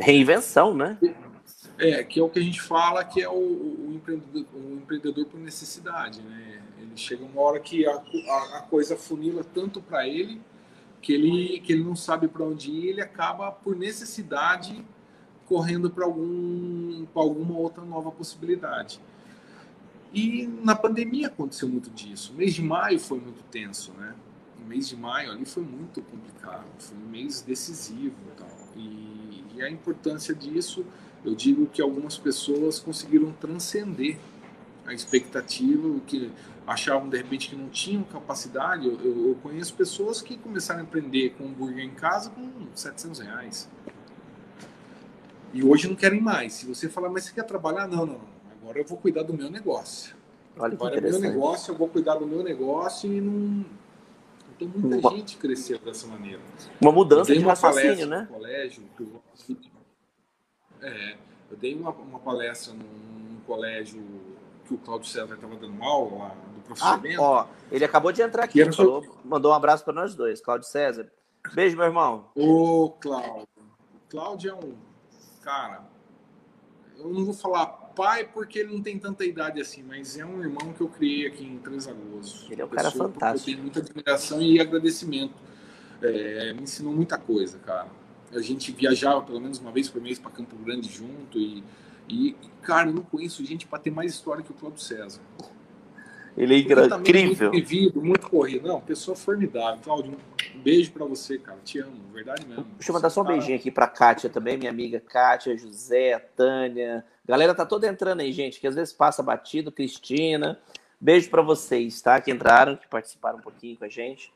Reinvenção, né? É, que é o que a gente fala que é o, o, empreendedor, o empreendedor por necessidade, né? Ele chega uma hora que a, a, a coisa funila tanto para ele que ele que ele não sabe para onde ir, ele acaba por necessidade correndo para algum, alguma outra nova possibilidade. E na pandemia aconteceu muito disso. O mês de maio foi muito tenso, né? O mês de maio ali foi muito complicado, foi um mês decisivo e, tal. e, e a importância disso Eu digo que algumas pessoas conseguiram transcender a expectativa, que achavam de repente que não tinham capacidade. Eu, eu, conheço pessoas que começaram a empreender com hambúrguer em casa com 700 reais. E hoje não querem mais. Se você falar, mas você quer trabalhar? Não, não. Agora eu vou cuidar do meu negócio. Olha Agora é meu negócio, eu vou cuidar do meu negócio e não. Então muita uma... gente cresceu dessa maneira. Uma mudança de raciocínio, né? No colégio, eu... É, eu dei uma, uma palestra num, num colégio que o Claudio César estava dando aula lá do professor ah, Ó, ele acabou de entrar aqui, falou, mandou um abraço para nós dois, Claudio César. Beijo, meu irmão. Ô, Cláudio. O Cláudio é um cara. Eu não vou falar pai porque ele não tem tanta idade assim, mas é um irmão que eu criei aqui em Três Lagoas. Ele é um cara fantástico. Eu tenho muita admiração e agradecimento. É, me ensinou muita coisa, cara. A gente viajava pelo menos uma vez por mês para Campo Grande junto e e, cara, eu não conheço gente para ter mais história que o Cláudio César. Ele é incrível. Muito vivido, muito corrido. Não, pessoa formidável. Cláudio, beijo para você, cara. Te amo, verdade mesmo. Deixa eu mandar só um beijinho aqui para Kátia também, minha amiga Kátia, José, Tânia. Galera tá toda entrando aí, gente, que às vezes passa batido. Cristina. Beijo para vocês, tá? Que entraram, que participaram um pouquinho com a gente.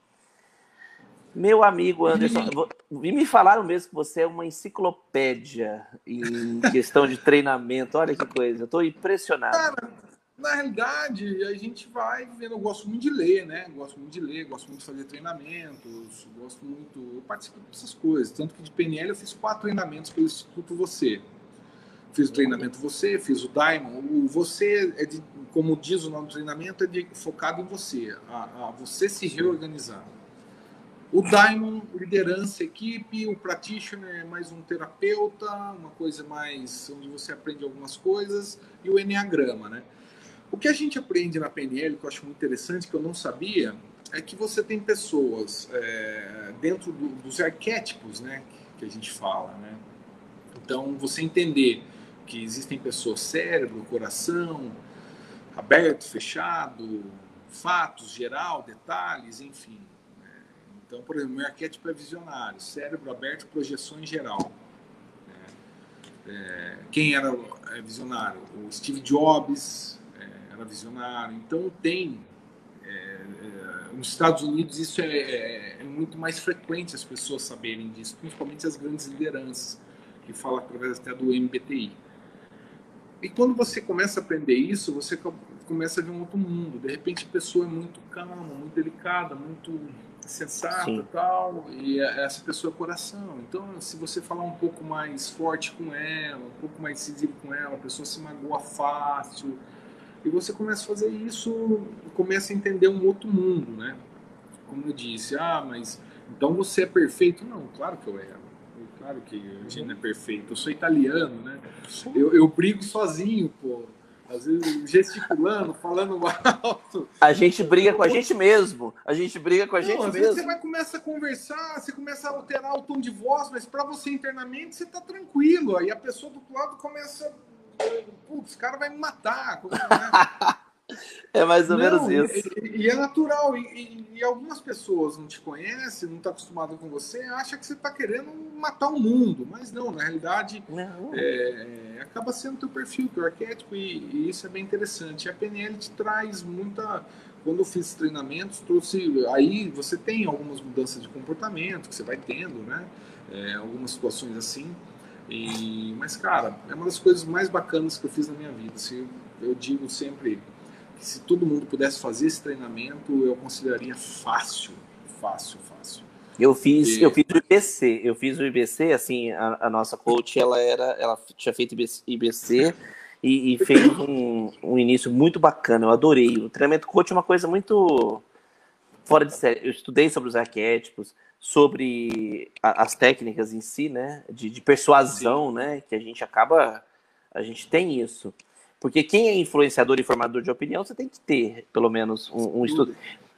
Meu amigo Anderson, me falaram mesmo que você é uma enciclopédia em questão de treinamento. Olha que coisa, eu estou impressionado. Cara, na realidade, a gente vai vendo. Eu gosto muito de ler, né? Gosto muito de ler, gosto muito de fazer treinamentos, gosto muito. Eu participo dessas coisas. Tanto que de PNL eu fiz quatro treinamentos pelo Instituto Você. Fiz o treinamento Você, fiz o Diamond. O Você, é de, como diz o nome do treinamento, é de, focado em você, a, a você se reorganizar. O Diamond, liderança, equipe, o Practitioner é mais um terapeuta, uma coisa mais onde você aprende algumas coisas, e o Enneagrama, né? O que a gente aprende na PNL, que eu acho muito interessante, que eu não sabia, é que você tem pessoas é, dentro do, dos arquétipos, né, que a gente fala, né? Então, você entender que existem pessoas cérebro, coração, aberto, fechado, fatos, geral, detalhes, enfim. Então, por exemplo, meu arquétipo é visionário, cérebro aberto, projeção em geral. É, é, quem era é, visionário? O Steve Jobs era visionário. Então, tem. É, é, nos Estados Unidos, isso é, muito mais frequente as pessoas saberem disso, principalmente as grandes lideranças, que falam através até do MBTI. E quando você começa a aprender isso, você começa a ver um outro mundo. De repente, a pessoa é muito calma, muito delicada, muito sensata e tal, e essa pessoa é coração. Então, se você falar um pouco mais forte com ela, um pouco mais decisivo com ela, a pessoa se magoa fácil, e você começa a fazer isso, começa a entender um outro mundo, né? Como eu disse, ah, mas então você é perfeito? Não, claro que eu erro. Claro que a gente não é perfeito. Eu sou italiano, né? Eu, eu brigo sozinho, pô às vezes gesticulando, falando alto. A gente briga com a gente mesmo. A gente briga com a gente Não, às mesmo. Vezes você vai começar a conversar, você começa a alterar o tom de voz, mas para você internamente você tá tranquilo. Aí a pessoa do outro lado começa. Putz, esse cara vai me matar. Né? É mais ou não, menos isso. E, e é natural. E, e, e, algumas pessoas não te conhecem, não estão tá acostumadas com você, acha que você está querendo matar o mundo. Mas não, na realidade, é, é, acaba sendo teu perfil, teu arquétipo, e, isso é bem interessante. A PNL te traz muita. Quando eu fiz treinamentos, trouxe. Aí você tem algumas mudanças de comportamento que você vai tendo, né? É, algumas situações assim. E, mas, cara, é uma das coisas mais bacanas que eu fiz na minha vida. Assim, eu digo sempre que se todo mundo pudesse fazer esse treinamento, eu consideraria fácil, fácil, fácil. Eu fiz, e... eu fiz o IBC, eu fiz o IBC, assim, a, a, nossa coach, ela era, ela tinha feito IBC e, e fez um, um, início muito bacana, eu adorei. O treinamento coach é uma coisa muito fora de série. Eu estudei sobre os arquétipos, sobre a, as técnicas em si, né, de, de persuasão, Sim. né, que a gente acaba, a gente tem isso. Porque quem é influenciador e formador de opinião, você tem que ter, pelo menos, um, um estudo.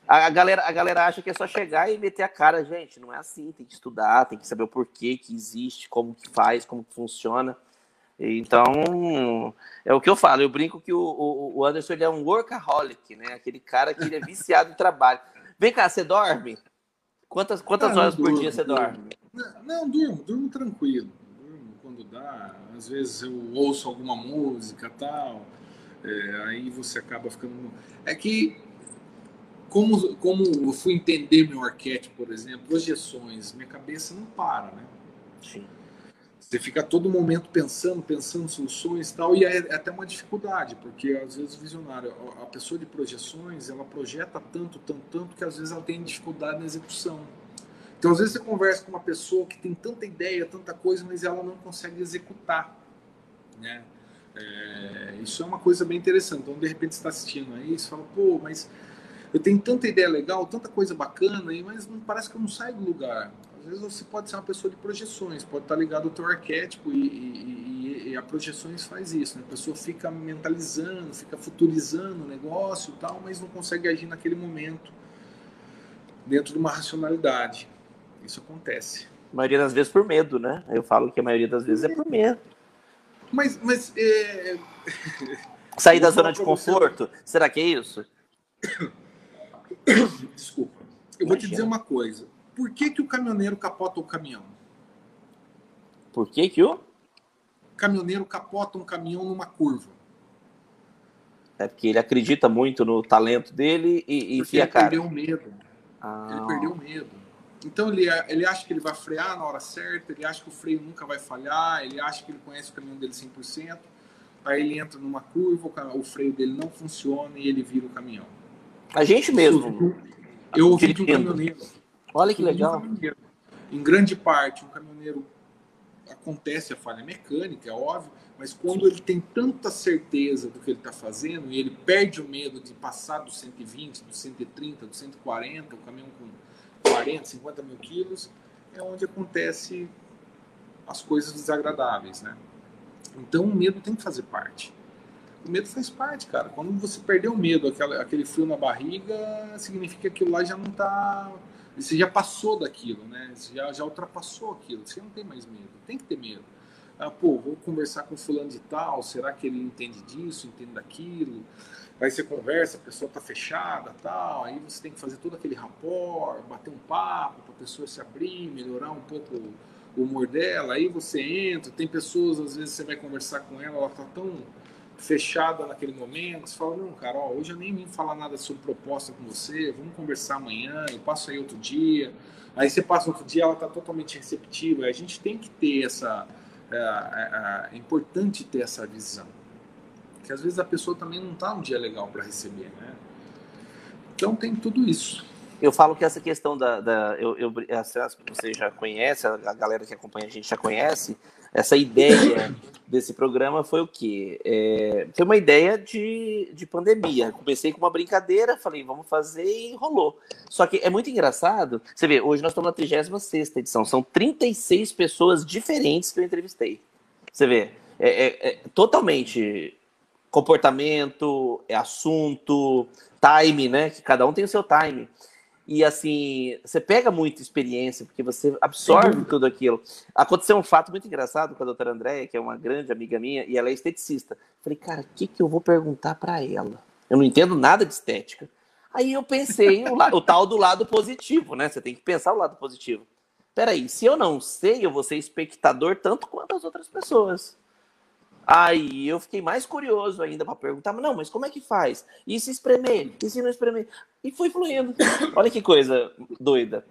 A, a, galera, a galera acha que é só chegar e meter a cara, gente. Não é assim, tem que estudar, tem que saber o porquê que existe, como que faz, como que funciona. Então, é o que eu falo. Eu brinco que o, o, o Anderson é um workaholic, né? Aquele cara que ele é viciado em trabalho. Vem cá, você dorme? Quantas, quantas ah, horas por dia você dorme? Não, não, durmo, durmo tranquilo. Durmo quando mudar. Às vezes eu ouço alguma música tal, é, aí você acaba ficando. É que como, como eu fui entender meu arquétipo, por exemplo, projeções, minha cabeça não para, né? Sim. Você fica todo momento pensando, pensando soluções e tal, e é, é até uma dificuldade, porque às vezes o visionário, a pessoa de projeções, ela projeta tanto, tanto, tanto, que às vezes ela tem dificuldade na execução. Então, às vezes você conversa com uma pessoa que tem tanta ideia, tanta coisa, mas ela não consegue executar, né? É, isso é uma coisa bem interessante. Então, de repente, você está assistindo aí, você fala, pô, mas eu tenho tanta ideia legal, tanta coisa bacana, mas não parece que eu não saio do lugar. Às vezes você pode ser uma pessoa de projeções, pode estar ligado ao teu arquétipo e, e, e a projeções faz isso. Né? A pessoa fica mentalizando, fica futurizando o negócio e tal, mas não consegue agir naquele momento dentro de uma racionalidade. Isso acontece. A maioria das vezes por medo, né? Eu falo que a maioria das vezes é por medo. Mas, mas é... sair da zona de conforto, você... será que é isso? Desculpa. Eu Imagina. vou te dizer uma coisa. Por que, que o caminhoneiro capota o caminhão? Por que, que o? caminhoneiro capota um caminhão numa curva. É porque ele acredita muito no talento dele e, e a cara. Ele perdeu o medo. Ah. Ele perdeu o medo. Então ele, ele acha que ele vai frear na hora certa, ele acha que o freio nunca vai falhar, ele acha que ele conhece o caminhão dele 100%. Aí ele entra numa curva, o freio dele não funciona e ele vira o caminhão. A gente mesmo. Eu ouvi de um caminhoneiro. Olha que legal. em grande parte, um caminhoneiro acontece a falha mecânica, é óbvio, mas quando ele tem tanta certeza do que ele está fazendo e ele perde o medo de passar dos 120, dos 130, dos 140, o caminhão com 40, 50 mil quilos, é onde acontece as coisas desagradáveis, né? Então o medo tem que fazer parte. O medo faz parte, cara. Quando você perdeu o medo, aquele, aquele frio na barriga, significa que aquilo lá já não está. Você já passou daquilo, né? Você já, já ultrapassou aquilo. Você não tem mais medo. Tem que ter medo. Ah, pô, vou conversar com fulano de tal. Será que ele entende disso, entende daquilo? Aí você conversa, a pessoa tá fechada, tal. Aí você tem que fazer todo aquele rapport, bater um papo para a pessoa se abrir, melhorar um pouco o humor dela. Aí você entra. Tem pessoas, às vezes você vai conversar com ela, ela tá tão fechada naquele momento, você fala, não, cara, ó, hoje eu nem vim falar nada sobre proposta com você, vamos conversar amanhã, eu passo aí outro dia. Aí você passa outro dia, ela está totalmente receptiva. A gente tem que ter essa. É, é, é, importante ter essa visão. Porque às vezes a pessoa também não está um dia legal para receber, né? Então tem tudo isso. Eu falo que essa questão da. da eu, eu, você já conhece, a galera que acompanha a gente já conhece, essa ideia desse programa foi o quê? É, foi uma ideia de, de pandemia. Comecei com uma brincadeira, falei, vamos fazer e rolou. Só que é muito engraçado. Você vê, hoje nós estamos na 36 edição. São 36 pessoas diferentes que eu entrevistei. Você vê, é, é, é totalmente comportamento, é assunto, time, né? Que cada um tem o seu time. E assim, você pega muita experiência, porque você absorve tudo aquilo. Aconteceu um fato muito engraçado com a doutora Andréia, que é uma grande amiga minha, e ela é esteticista. Falei, cara, o que, que eu vou perguntar para ela? Eu não entendo nada de estética. Aí eu pensei o, o, tal do lado positivo, né? Você tem que pensar o lado positivo. Peraí, se eu não sei, eu vou ser espectador tanto quanto as outras pessoas. Aí eu fiquei mais curioso ainda para perguntar, mas não, mas como é que faz? E se espremer? E se não espremer? E foi fluindo. Olha que coisa doida.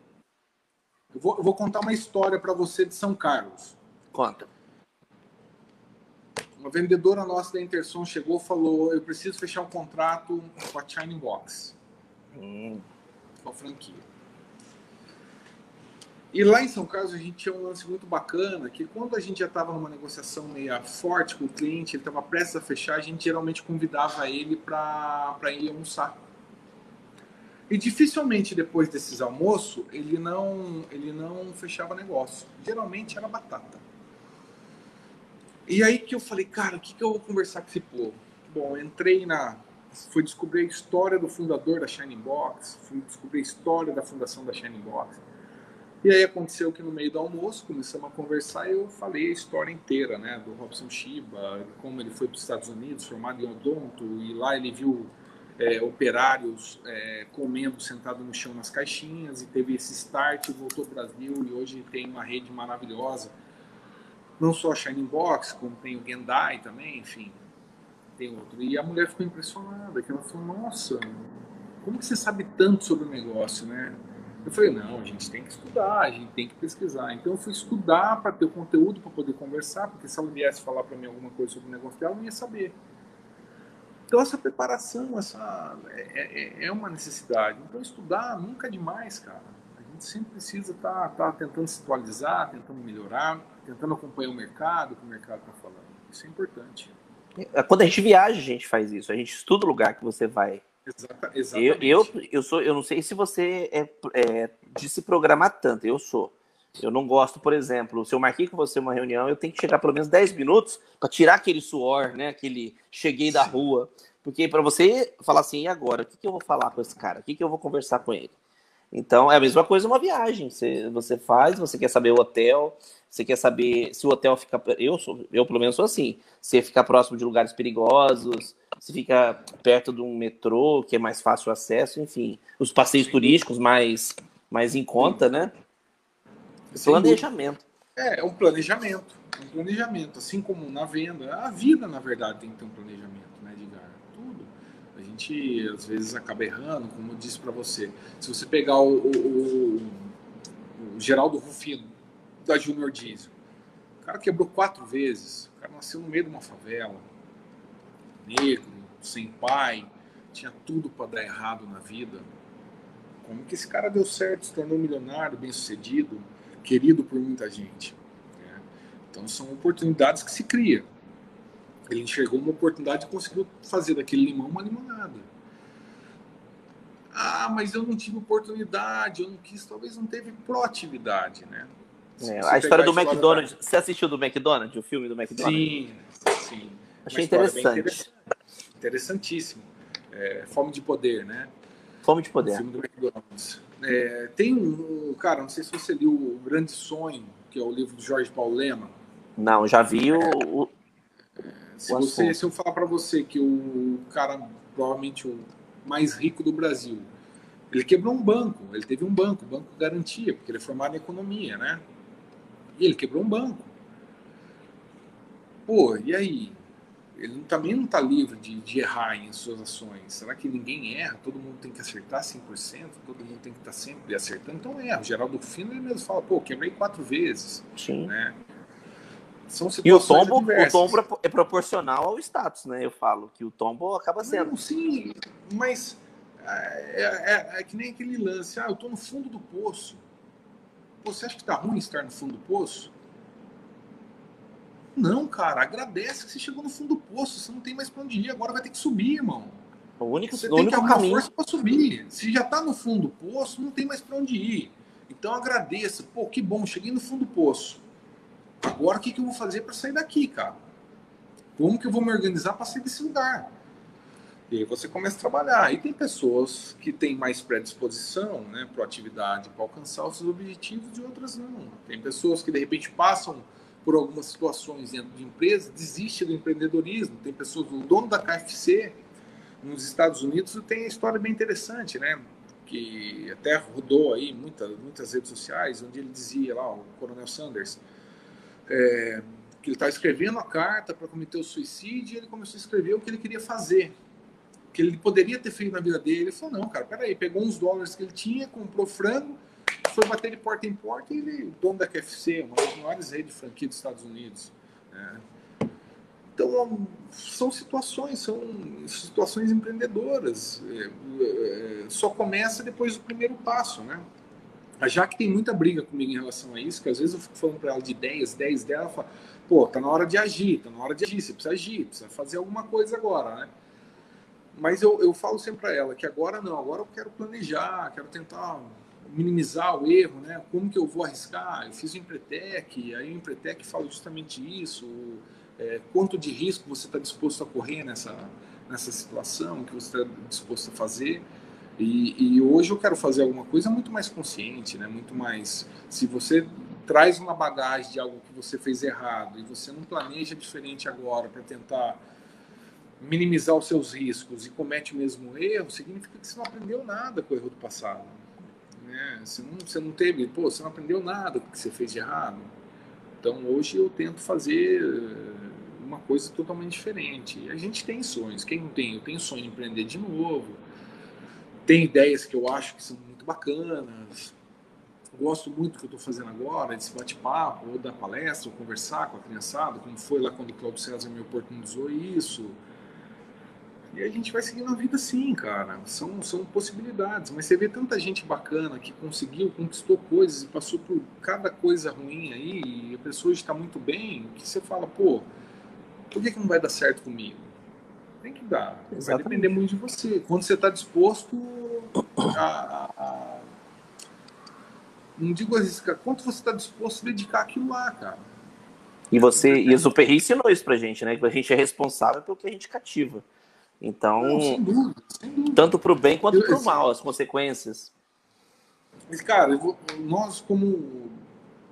Eu vou, eu vou contar uma história para você de São Carlos. Conta. Uma vendedora nossa da Interson chegou e falou: Eu preciso fechar um contrato com a Shining Box. Hum. Com a franquia. E lá em São Carlos a gente tinha um lance muito bacana, que quando a gente já estava numa negociação meio forte com o cliente, ele estava prestes a fechar, a gente geralmente convidava ele para ir almoçar. E dificilmente depois desses almoços ele não ele não fechava negócio. Geralmente era batata. E aí que eu falei, cara, o que, que eu vou conversar com esse povo? Bom, entrei na. Fui descobrir a história do fundador da Shining Box, fui descobrir a história da fundação da Shining Box e aí aconteceu que no meio do almoço começamos a conversar e eu falei a história inteira, né, do Robson Shiba, como ele foi para os Estados Unidos, formado em odonto, e lá ele viu é, operários é, comendo sentado no chão nas caixinhas e teve esse start, voltou para o Brasil e hoje tem uma rede maravilhosa. não só a Shining Box, como tem o Gendai também, enfim, tem outro. E a mulher ficou impressionada, que ela falou, nossa, como que você sabe tanto sobre o negócio, né? Eu falei, não, a gente tem que estudar, a gente tem que pesquisar. Então eu fui estudar para ter o conteúdo para poder conversar, porque se ela viesse falar para mim alguma coisa sobre o negócio dela, eu não ia saber. Então essa preparação, essa é, é, é uma necessidade. Então estudar nunca é demais, cara. A gente sempre precisa estar tá, tá tentando se atualizar, tentando melhorar, tentando acompanhar o mercado, o que o mercado está falando. Isso é importante. É, quando a gente viaja, a gente faz isso. A gente estuda o lugar que você vai. Exata, exatamente. Eu, eu, eu, sou, eu não sei se você é, é, de se programar tanto. Eu sou. Eu não gosto, por exemplo, se eu marquei com você uma reunião, eu tenho que chegar pelo menos 10 minutos para tirar aquele suor, né? Aquele cheguei da rua. Porque para você falar assim, e agora? O que, que eu vou falar com esse cara? O que, que eu vou conversar com ele? Então é a mesma coisa uma viagem. Você, você faz, você quer saber o hotel, você quer saber se o hotel fica. Eu, sou, eu pelo menos sou assim. Se fica próximo de lugares perigosos, se fica perto de um metrô, que é mais fácil o acesso, enfim. Os passeios turísticos mais, mais em conta, né? Planejamento. É, é um planejamento. Um planejamento. Assim como na venda. A vida, na verdade, tem que ter um planejamento, né, Edgar? Tudo. A gente, às vezes, acaba errando, como eu disse para você. Se você pegar o, o, o, Geraldo Rufino, da Junior Diesel. O cara quebrou quatro vezes. O cara nasceu no meio de uma favela. Negro, sem pai. Tinha tudo para dar errado na vida. Como que esse cara deu certo, se tornou milionário, bem sucedido, querido por muita gente? Né? Então são oportunidades que se cria. Ele enxergou uma oportunidade e conseguiu fazer daquele limão uma limonada. Ah, mas eu não tive oportunidade, eu não quis, talvez não teve proatividade, né? É, a história do McDonald's. Da... Você assistiu do McDonald's, o filme do McDonald's? Sim, sim. Achei interessante. interessante. Interessantíssimo. É, Fome de Poder, né? Fome de Poder. O filme do McDonald's. É, tem um, cara, não sei se você leu O Grande Sonho, que é o livro do Jorge Paulo Lema. Não, já vi o. se, você, se eu falar para você que o cara, provavelmente o mais rico do Brasil, ele quebrou um banco, ele teve um banco, banco garantia, porque ele é formado em economia, né? E ele quebrou um banco. Pô, e aí? Ele também não está livre de, de, errar em suas ações. Será que ninguém erra? Todo mundo tem que acertar 100%? Todo mundo tem que estar tá sempre acertando? Então erra. O Geraldo Fino ele mesmo fala, pô, quebrei quatro vezes. Sim. Né? São e o tombo, o tombo é proporcional ao status, né? Eu falo que o tombo acaba sendo. Não, sim, mas é, é, é, que nem aquele lance. Ah, eu estou no fundo do poço. Você acha que tá ruim estar no fundo do poço? Não, cara, agradece que você chegou no fundo do poço. Você não tem mais para onde ir, agora vai ter que subir, irmão. O único, você o tem que caminho. força para subir. Se já tá no fundo do poço, não tem mais para onde ir. Então agradeça. Pô, que bom, cheguei no fundo do poço. Agora o que, que eu vou fazer para sair daqui, cara? Como que eu vou me organizar para sair desse lugar? E aí você começa a trabalhar. E tem pessoas que têm mais predisposição, né, proatividade para alcançar os seus objetivos e outras não. Tem pessoas que de repente passam por algumas situações dentro de empresa, desistem do empreendedorismo. Tem pessoas, o dono da KFC nos Estados Unidos tem uma história bem interessante, né? Que até rodou aí muitas, muitas redes sociais, onde ele dizia lá, o Coronel Sanders, é, que ele estava escrevendo a carta para cometer o suicídio e ele começou a escrever o que ele queria fazer que ele poderia ter feito na vida dele. Ele falou, não, cara, peraí, pegou uns dólares que ele tinha, comprou frango, foi bater de porta em porta e ele, o dono da KFC, uma das maiores redes de franquia dos Estados Unidos. Né? Então, são situações, são situações empreendedoras. É, é, só começa depois do primeiro passo, né? A Jaque tem muita briga comigo em relação a isso, que às vezes eu fico falando para ela de ideias, ideias dela, ela fala, pô, tá na hora de agir, tá na hora de agir, você precisa agir, precisa fazer alguma coisa agora, né? Mas eu, eu falo sempre para ela que agora não, agora eu quero planejar, quero tentar minimizar o erro, né? Como que eu vou arriscar? Eu fiz o Empretec, aí o Empretec fala justamente isso, é, quanto de risco você está disposto a correr nessa, nessa situação, o que você está disposto a fazer. E, e, hoje eu quero fazer alguma coisa muito mais consciente, né? Muito mais. Se você traz uma bagagem de algo que você fez errado e você não planeja diferente agora para tentar minimizar os seus riscos e comete o mesmo erro, significa que você não aprendeu nada com o erro do passado. Né? Você, não, você não teve, pô, você não aprendeu nada com o que você fez de errado. Então hoje eu tento fazer eh, uma coisa totalmente diferente. A gente tem sonhos. Quem não tem? Eu tenho sonho de empreender de novo. Tem ideias que eu acho que são muito bacanas. Gosto muito do que eu estou fazendo agora, desse bate-papo, ou da palestra, ou conversar com a criançada, como foi lá quando o Claudio César me oportunizou isso. E a gente vai seguindo a vida assim, cara. São, são possibilidades. Mas você vê tanta gente bacana que conseguiu, conquistou coisas e passou por cada coisa ruim aí, e a pessoa está muito bem, que você fala, pô, por que, que não vai dar certo comigo? Tem que dar. Exatamente. Vai depender muito de você. Quando você está disposto a, a, Não digo arriscar, quanto você está disposto a dedicar aquilo lá, cara. E você, e o Superri ensinou isso pra gente, né? Que a gente é responsável pelo que a gente cativa. Então, Não, sem dúvida, sem dúvida. tanto para o bem quanto para o mal, as consequências. Mas, cara, vou, nós como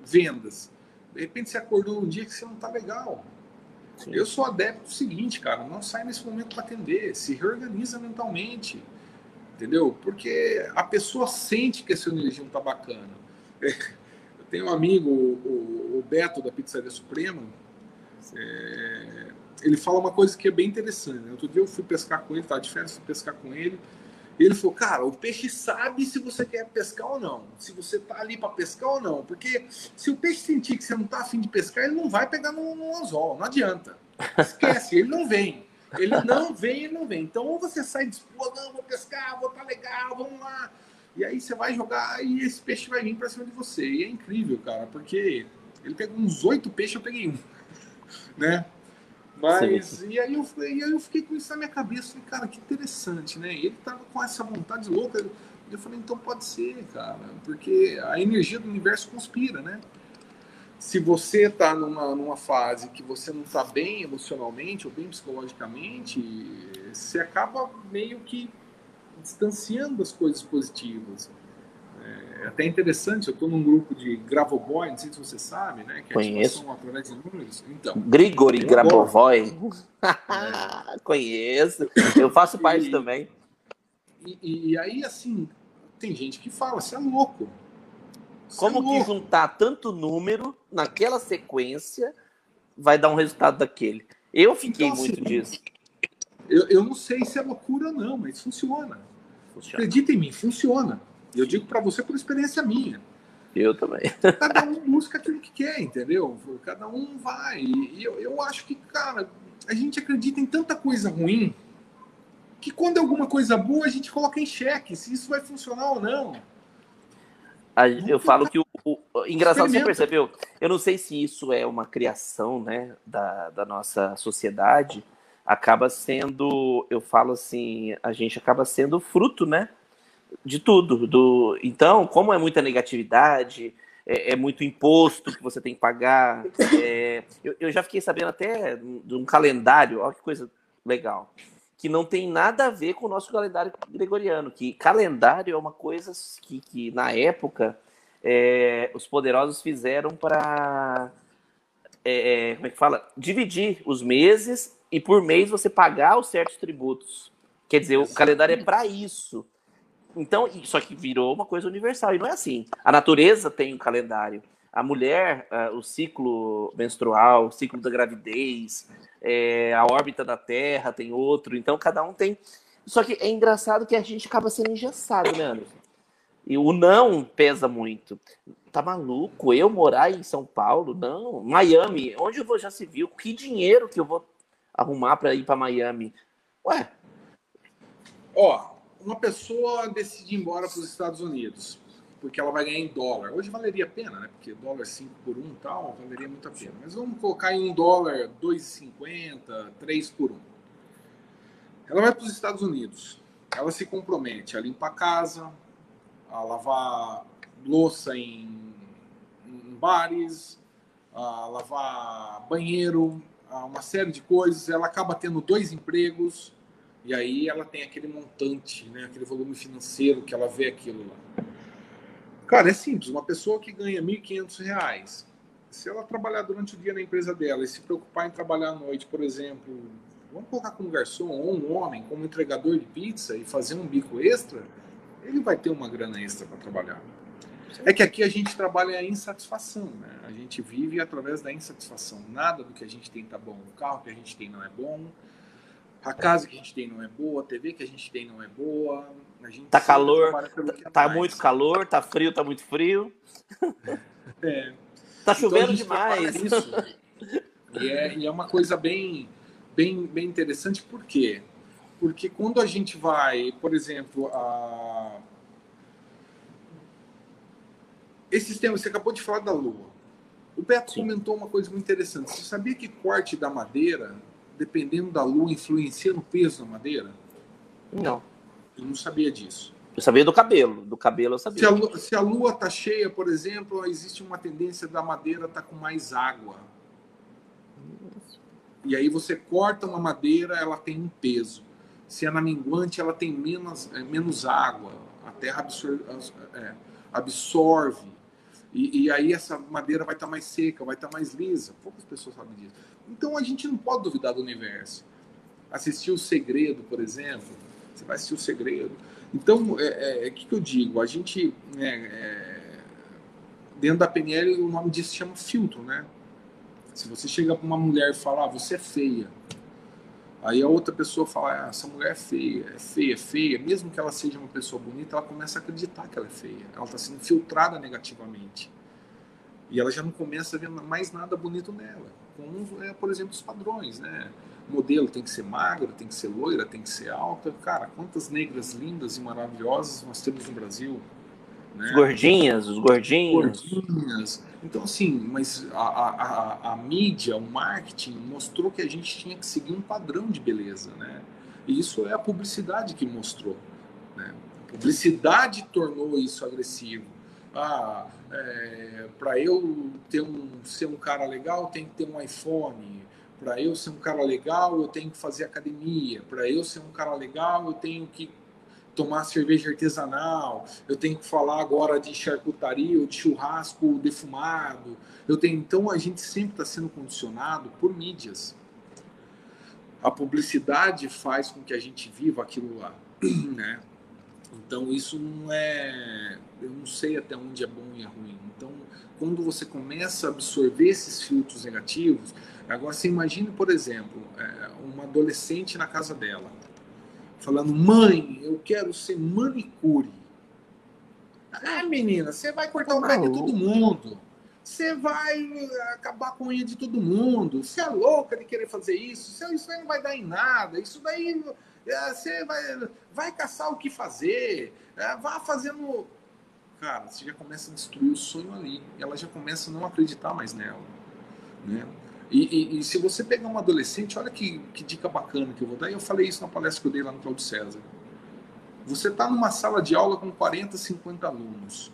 vendas, de repente você acordou um dia que você não tá legal. Sim. Eu sou adepto do seguinte, cara, não sai nesse momento para atender, se reorganiza mentalmente, entendeu? Porque a pessoa sente que essa energia não tá bacana. Eu tenho um amigo, o, Beto da Pizzaria Suprema, é, ele fala uma coisa que é bem interessante. Né? Outro dia eu fui pescar com ele, tá de férias, fui pescar com ele. Ele falou, cara, o peixe sabe se você quer pescar ou não, se você tá ali para pescar ou não, porque se o peixe sentir que você não tá afim de pescar, ele não vai pegar no, no anzol, não adianta. Esquece, ele não vem. Ele não vem, ele não vem. Então, ou você sai disposto, não, vou pescar, vou tá legal, vamos lá. E aí você vai jogar e esse peixe vai vir para cima de você. E é incrível, cara, porque ele pegou uns oito peixes, eu peguei um. Né? Mas, e aí, eu, e aí eu fiquei com isso na minha cabeça. Falei, cara, que interessante, né? E ele tava com essa vontade louca. Eu falei, então pode ser, cara, porque a energia do universo conspira, né? Se você tá numa, numa fase que você não tá bem emocionalmente ou bem psicologicamente, você acaba meio que distanciando as coisas positivas. É até interessante, eu estou num grupo de Gravoboy, não sei se você sabe, né? Que é Conheço. através de números. Então, Grigori Grabovoi. É. Conheço. Eu faço parte e, também. E, e, aí, assim, tem gente que fala, você é louco. Você Como é louco. que juntar tanto número naquela sequência vai dar um resultado daquele? Eu fiquei então, muito assim, disso. Eu, eu não sei se é loucura ou não, mas funciona. funciona. Acredita em mim, funciona. Eu digo para você por experiência minha. Eu também. Cada um busca aquilo que quer, entendeu? Cada um vai. E eu, eu acho que, cara, a gente acredita em tanta coisa ruim que quando é alguma coisa boa a gente coloca em xeque se isso vai funcionar ou não. Eu falo que o, o, engraçado você percebeu. Eu não sei se isso é uma criação, né, da, da nossa sociedade. Acaba sendo, eu falo assim, a gente acaba sendo fruto, né, de tudo. Do, então, como é muita negatividade, é, é muito imposto que você tem que pagar. É, eu, eu, já fiquei sabendo até de um calendário, olha que coisa legal, que não tem nada a ver com o nosso calendário gregoriano, que calendário é uma coisa que, que na época, é, os poderosos fizeram para. É, é, como é que fala? Dividir os meses e por mês você pagar os certos tributos. Quer dizer, o calendário é para isso. Então, só que virou uma coisa universal. E não é assim. A natureza tem um calendário. A mulher, uh, o ciclo menstrual, o ciclo da gravidez, é, a órbita da Terra tem outro. Então, cada um tem. Só que é engraçado que a gente acaba sendo engessado, né, Anderson? E o não pesa muito. Tá maluco? Eu morar em São Paulo? Não. Miami, onde eu vou já se viu? Que dinheiro que eu vou arrumar para ir para Miami? Ué. Ó, uma pessoa decide ir embora para os Estados Unidos, porque ela vai ganhar em dólar. Hoje valeria a pena, né? Porque dólar 5 por 1 tal, valeria muito a pena. Mas vamos colocar em um dólar 2,50, 3 por 1. Ela vai para os Estados Unidos. Ela se compromete a limpar a casa, a lavar louça em, em bares, a lavar banheiro, uma série de coisas. Ela acaba tendo dois empregos e aí ela tem aquele montante, né, aquele volume financeiro que ela vê aquilo lá. Cara, é simples. Uma pessoa que ganha R$ 1.500, se ela trabalhar durante o dia na empresa dela e se preocupar em trabalhar à noite, por exemplo, vamos colocar como garçom ou um homem, como entregador de pizza e fazer um bico extra, ele vai ter uma grana extra para trabalhar. É que aqui a gente trabalha a insatisfação, né? A gente vive através da insatisfação. Nada do que a gente tem tá bom. O carro que a gente tem não é bom. A casa que a gente tem não é boa. A TV que a gente tem não é boa. A gente tá calor. É tá mais. muito calor. Tá frio. Tá muito frio. É. Tá então chovendo então demais. Isso. e, é, e é uma coisa bem, bem, bem interessante. Por quê? Porque quando a gente vai, por exemplo, a esse sistema, você acabou de falar da Lua. O Beto Sim. comentou uma coisa muito interessante. Você sabia que corte da madeira, dependendo da Lua, influencia no peso da madeira? Não. Eu não sabia disso. Eu sabia do cabelo. Do cabelo eu sabia. Se a, lua, se a lua tá cheia, por exemplo, existe uma tendência da madeira estar tá com mais água. E aí você corta uma madeira, ela tem um peso. Se é na minguante, ela tem menos, é, menos água. A terra absorve, é, absorve e, e, aí essa madeira vai estar tá mais seca, vai estar tá mais lisa. Poucas pessoas sabem disso. Então a gente não pode duvidar do universo. Assistir o Segredo, por exemplo, você vai assistir o Segredo. Então, é, é, é que, que eu digo? A gente, é, é, dentro da PNL, o nome disso chama filtro, né? Se você chega para uma mulher e falar, ah, você é feia, Aí a outra pessoa fala, ah, essa mulher é feia, é feia, é feia. Mesmo que ela seja uma pessoa bonita, ela começa a acreditar que ela é feia. Ela está sendo filtrada negativamente. E ela já não começa a ver mais nada bonito nela. Como, é, por exemplo, os padrões, né? Modelo tem que ser magra, tem que ser loira, tem que ser alta. Cara, quantas negras lindas e maravilhosas nós temos no Brasil? Né? Os gordinhas, os gordinhos. Gordinhas. Então, assim, mas a, a, a, a, mídia, o marketing mostrou que a gente tinha que seguir um padrão de beleza, né? E isso é a publicidade que mostrou. Né? A publicidade tornou isso agressivo. Ah, é, para eu ter um, ser um cara legal, tem que ter um iPhone. Para eu ser um cara legal, eu tenho que fazer academia. Para eu ser um cara legal, eu tenho que tomar cerveja artesanal, eu tenho que falar agora de charcutaria ou de churrasco defumado. Eu tenho, então a gente sempre está sendo condicionado por mídias. A publicidade faz com que a gente viva aquilo lá, né? Então isso não é, eu não sei até onde é bom e é ruim. Então quando você começa a absorver esses filtros negativos, agora você imagine, por exemplo, é, uma adolescente na casa dela falando: mãe, eu quero ser manicure. Ah, menina, você vai cortar o pé de todo mundo. Você vai acabar com a unha de todo mundo. Você é louca de querer fazer isso. Isso aí não vai dar em nada. Isso daí você vai, vai caçar o que fazer. É, vá fazendo. Cara, você já começa a destruir o sonho ali. Ela já começa a não acreditar mais nela. Né? E, e, e, se você pegar um adolescente, olha que, que, dica bacana que eu vou dar. Eu falei isso na palestra que eu dei lá no Claudio César. Você está numa sala de aula com 40, 50 alunos.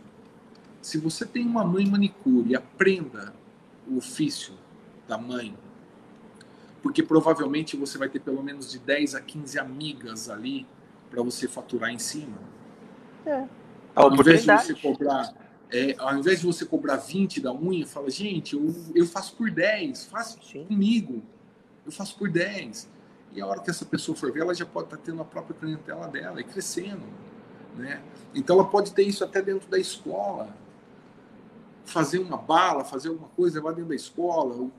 Se você tem uma mãe manicure, aprenda o ofício da mãe. Porque provavelmente você vai ter pelo menos de 10 a 15 amigas ali para você faturar em cima. É. Ao invés de você cobrar é, ao invés de você cobrar 20 da unha, fala, gente, eu, eu faço por 10, faça comigo. Eu faço por 10. E a hora que essa pessoa for ver, ela já pode estar tendo a própria clientela dela e crescendo. Né? Então ela pode ter isso até dentro da escola. Fazer uma bala, fazer alguma coisa, levar dentro da escola,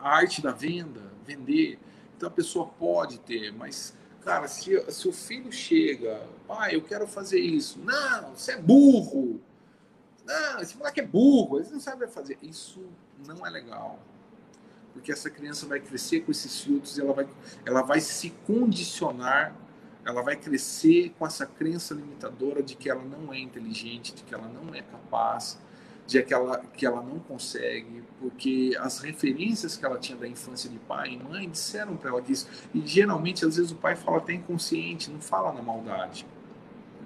a arte da venda, vender. Então a pessoa pode ter, mas, cara, se, se o filho chega, pai, eu quero fazer isso. Não, você é burro não, esse moleque é burro, eles não sabem fazer. Isso não é legal. Porque essa criança vai crescer com esses filtros e ela vai, ela vai se condicionar, ela vai crescer com essa crença limitadora de que ela não é inteligente, de que ela não é capaz, de que ela, que ela não consegue, porque as referências que ela tinha da infância de pai e mãe disseram para ela isso. E geralmente, às vezes, o pai fala até inconsciente, não fala na maldade.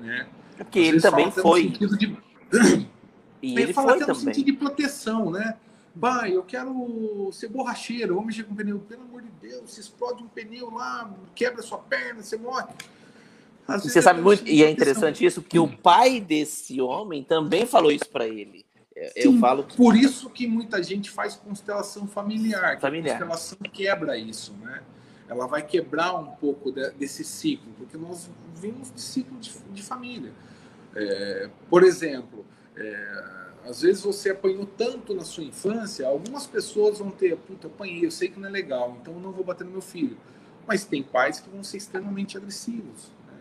Né? É porque ele também foi. De... E ele fala até no sentido de proteção, né? Pai, eu quero ser borracheiro, vamos mexer com pneu. Pelo amor de Deus, se explode um pneu lá, quebra sua perna, você morre. Às você sabe muito, e é interessante isso, porque o pai desse homem também falou isso para ele. Eu Sim, falo que... Por isso que muita gente faz constelação familiar. familiar. A constelação quebra isso, né? Ela vai quebrar um pouco de, desse ciclo, porque nós vimos de ciclo de, de família. É, por exemplo, É, às vezes você apanhou tanto na sua infância, algumas pessoas vão ter, puta, apanhei, eu sei que não é legal, então eu não vou bater no meu filho. Mas tem pais que vão ser extremamente agressivos. Né?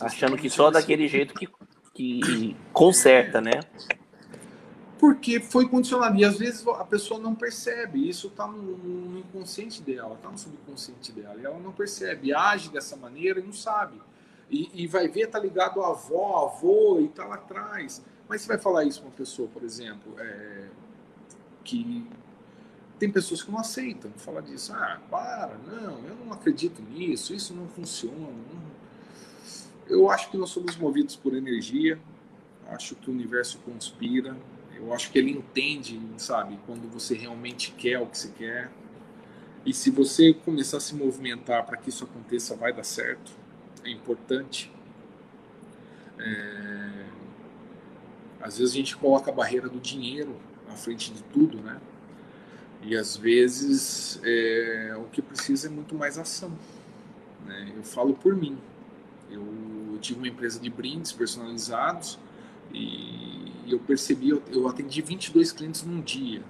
Achando que só agressivos. daquele jeito que, que conserta, né? Porque foi condicionado. E às vezes a pessoa não percebe. Isso está no, no, inconsciente dela, está no subconsciente dela. E ela não percebe, age dessa maneira e não sabe. E, e vai ver, tá ligado à avó, avô, e tá lá atrás. Mas você vai falar isso para uma pessoa, por exemplo, é, que tem pessoas que não aceitam falar disso. Ah, para, não, eu não acredito nisso, isso não funciona. Eu acho que nós somos movidos por energia, acho que o universo conspira, eu acho que ele entende, sabe, quando você realmente quer o que você quer. E se você começar a se movimentar para que isso aconteça, vai dar certo. É importante. É... Às vezes a gente coloca a barreira do dinheiro à frente de tudo, né? E às vezes é... o que precisa é muito mais ação. Né? Eu falo por mim. Eu tive uma empresa de brindes personalizados e eu percebi, eu, eu atendi 22 clientes num dia.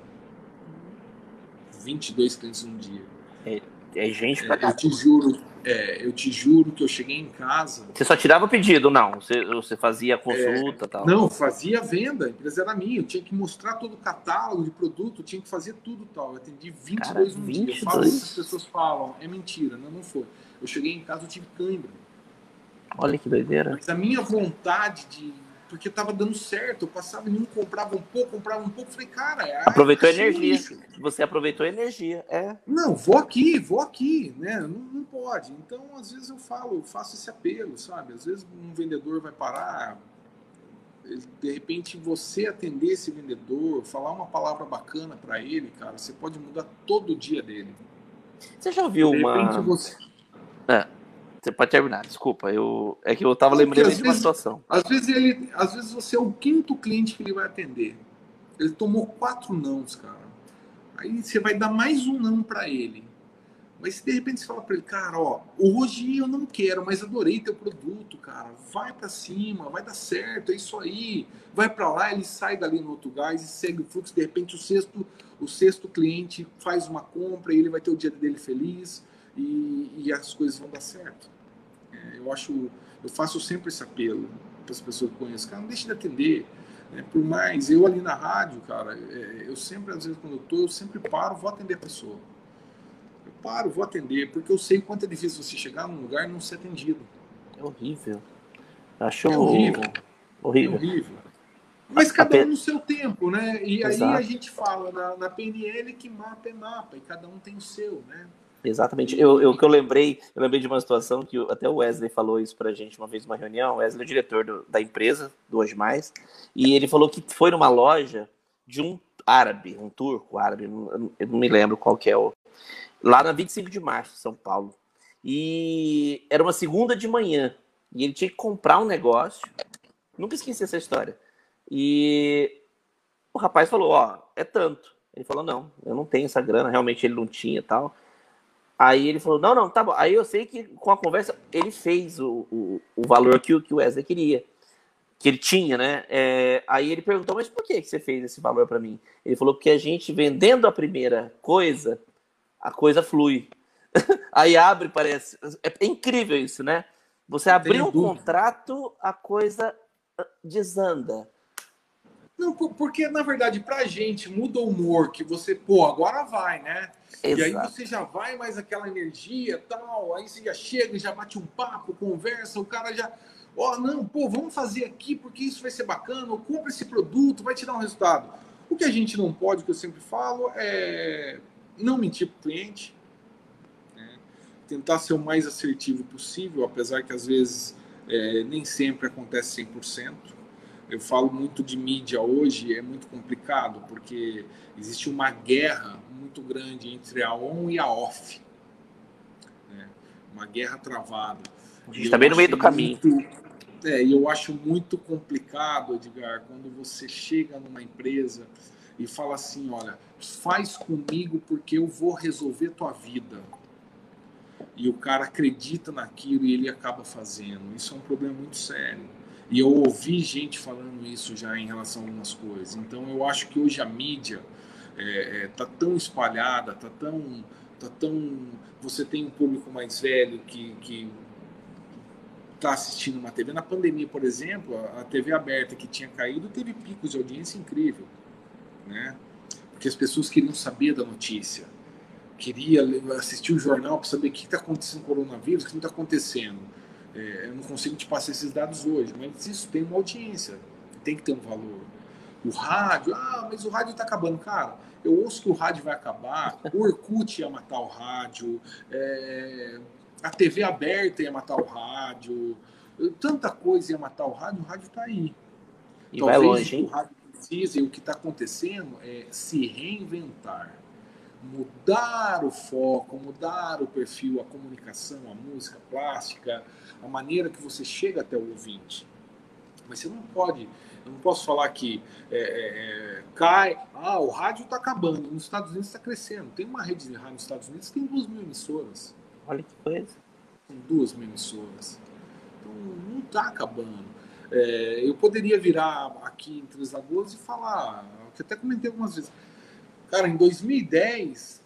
22 clientes num dia. É, é gente pra é, Eu te juro, é, eu te juro que eu cheguei em casa. Você só tirava o pedido, não? Você, você fazia a consulta é, tal? Não, fazia venda, a empresa era minha. Eu tinha que mostrar todo o catálogo de produto, tinha que fazer tudo tal. Eu atendi 22 Cara, num 22? dia. Eu falo as pessoas falam, é mentira, não, não foi. Eu cheguei em casa, eu tive cãibra. Olha que doideira. Mas a minha vontade de porque estava dando certo. Eu passava em um, comprava um pouco, comprava um pouco. Falei, cara. É, aproveitou a energia. Lixo. Você aproveitou a energia, é. Não, vou aqui, vou aqui, né? Não, não pode. Então, às vezes eu falo, eu faço esse apelo, sabe? Às vezes um vendedor vai parar. De repente, você atender esse vendedor, falar uma palavra bacana para ele, cara, você pode mudar todo o dia dele. Você já ouviu de uma. Você... É você pode terminar, desculpa. Eu, é que eu estava lembrando de uma situação. Às vezes, ele, às vezes você é o quinto cliente que ele vai atender. Ele tomou quatro nãos, cara. Aí você vai dar mais um não para ele. Mas se de repente você fala para ele, cara, ó, hoje eu não quero, mas adorei teu produto, cara. Vai para cima, vai dar certo, é isso aí. Vai para lá, ele sai dali no outro gás e segue o fluxo. De repente o sexto, o sexto cliente faz uma compra e ele vai ter o dia dele feliz e, e as coisas vão dar certo. É, eu acho, eu faço sempre esse apelo para as pessoas que conhecem, cara, não deixe de atender. Né? Por mais, eu ali na rádio, cara, é, eu sempre, às vezes, quando eu tô, eu sempre paro, vou atender a pessoa. Eu paro, vou atender, porque eu sei quanto é difícil você chegar num lugar e não ser atendido. É horrível. Acho é horrível. Horrível. É horrível. Mas cada um no seu tempo, né? E Exato. aí a gente fala na, na PNL que mapa é mapa, e cada um tem o seu, né? Exatamente. Eu, eu que eu lembrei, eu lembrei de uma situação que até o Wesley falou isso pra gente uma vez numa reunião. O Wesley é o diretor do, da empresa, do Hoje Mais, e ele falou que foi numa loja de um árabe, um turco árabe, eu não me lembro qual que é o. Lá na 25 de março, São Paulo. E era uma segunda de manhã. E ele tinha que comprar um negócio. Nunca esqueci essa história. E o rapaz falou: Ó, é tanto. Ele falou: Não, eu não tenho essa grana. Realmente ele não tinha tal. Aí ele falou: não, não, tá bom. Aí eu sei que com a conversa ele fez o, o, o valor que, o, que o Wesley queria, que ele tinha, né? É, aí ele perguntou: mas por que, que você fez esse valor para mim? Ele falou: porque a gente vendendo a primeira coisa, a coisa flui. aí abre, parece. É, é, incrível isso, né? Você abrir um contrato, a coisa ah, desanda. Não, porque na verdade, pra gente muda o humor, que você, pô, agora vai, né? Exato. E aí você já vai mais aquela energia tal, aí você já chega, já bate um papo, conversa, o cara já. Ó, oh, não, pô, vamos fazer aqui porque isso vai ser bacana, ou compra esse produto, vai te dar um resultado. O que a gente não pode, que eu sempre falo, é não mentir para o cliente, né? tentar ser o mais assertivo possível, apesar que às vezes é, nem sempre acontece 100% eu falo muito de mídia hoje, é muito complicado, porque existe uma guerra muito grande entre a on e a off. Né? Uma guerra travada. A gente está bem no meio do caminho. é, e eu acho muito complicado, Edgar, quando você chega numa empresa e fala assim, olha, faz comigo porque eu vou resolver tua vida. E o cara acredita naquilo e ele acaba fazendo. Isso é um problema muito sério E eu ouvi gente falando isso já em relação a algumas coisas. Então eu acho que hoje a mídia está é, é, tá tão espalhada, está tão, tá tão. Você tem um público mais velho que, que está assistindo uma TV. Na pandemia, por exemplo, a TV aberta que tinha caído teve picos de audiência incrível, né? Porque as pessoas queriam saber da notícia, queria assistir o jornal para saber o que está acontecendo com o coronavírus, o que está acontecendo. É, eu não consigo te passar esses dados hoje, mas isso tem uma audiência, tem que ter um valor. O rádio, ah, mas o rádio está acabando, cara. Eu ouço que o rádio vai acabar, o Orkut ia matar o rádio, é, a TV aberta ia matar o rádio, tanta coisa ia matar o rádio, o rádio está aí. E Talvez vai longe, hein? o rádio precisa e o que está acontecendo é se reinventar, mudar o foco, mudar o perfil, a comunicação, a música, a plástica, a maneira que você chega até o ouvinte. Mas você não pode, eu não posso falar que é, é, é cai, ah, o rádio está acabando, nos Estados Unidos está crescendo. Tem uma rede de rádio nos Estados Unidos que tem duas mil emissoras. Olha que coisa. São duas mil emissoras. Então não está acabando. É, eu poderia virar aqui em Três Lagoas e falar, que até comentei algumas vezes. Cara, em 2010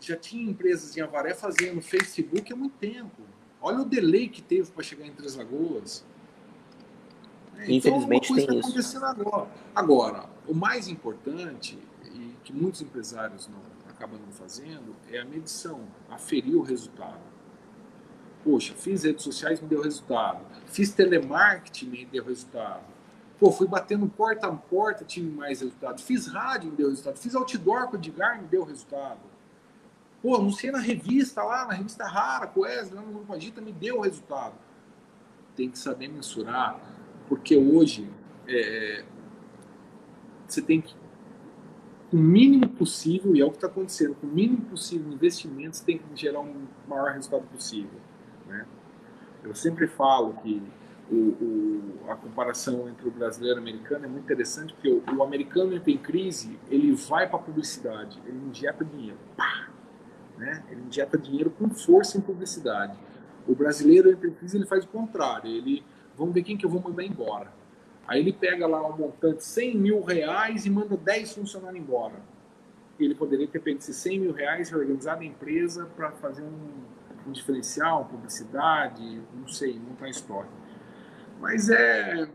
já tinha empresas em Avaré fazendo Facebook há muito tempo. Olha o delay que teve para chegar em Três Lagoas. É, Infelizmente então, tem tá acontecendo agora. Agora, o mais importante e que muitos empresários não acaba não fazendo é a medição, aferir o resultado. Poxa, fiz redes sociais, me deu resultado. Fiz telemarketing, me deu resultado. Pô, fui batendo porta a porta, tive mais resultado. Fiz rádio, me deu resultado. Fiz outdoor com o Edgar, me deu resultado. Pô, anunciei na revista lá, na revista Rara, o lá no Grupo Agita, me deu resultado. Tem que saber mensurar, porque hoje é, você tem que o mínimo possível, e é o que está acontecendo, com o mínimo possível investimentos tem que gerar um maior resultado possível. Né? Eu sempre falo que o, o, a comparação entre o brasileiro e o americano é muito interessante, porque o, o americano em crise, ele vai para a publicidade, ele injeta dinheiro. Pá! Né? Ele injeta dinheiro com força em publicidade. O brasileiro crise, ele faz o contrário. Ele, vamos ver quem que eu vou mandar embora Aí ele pega lá um montante 100 mil reais e manda 10 funcionários embora. Ele poderia ter pego esses 100 mil reais e organizado a empresa para fazer um, um diferencial, publicidade, não sei, montar história. Mas é.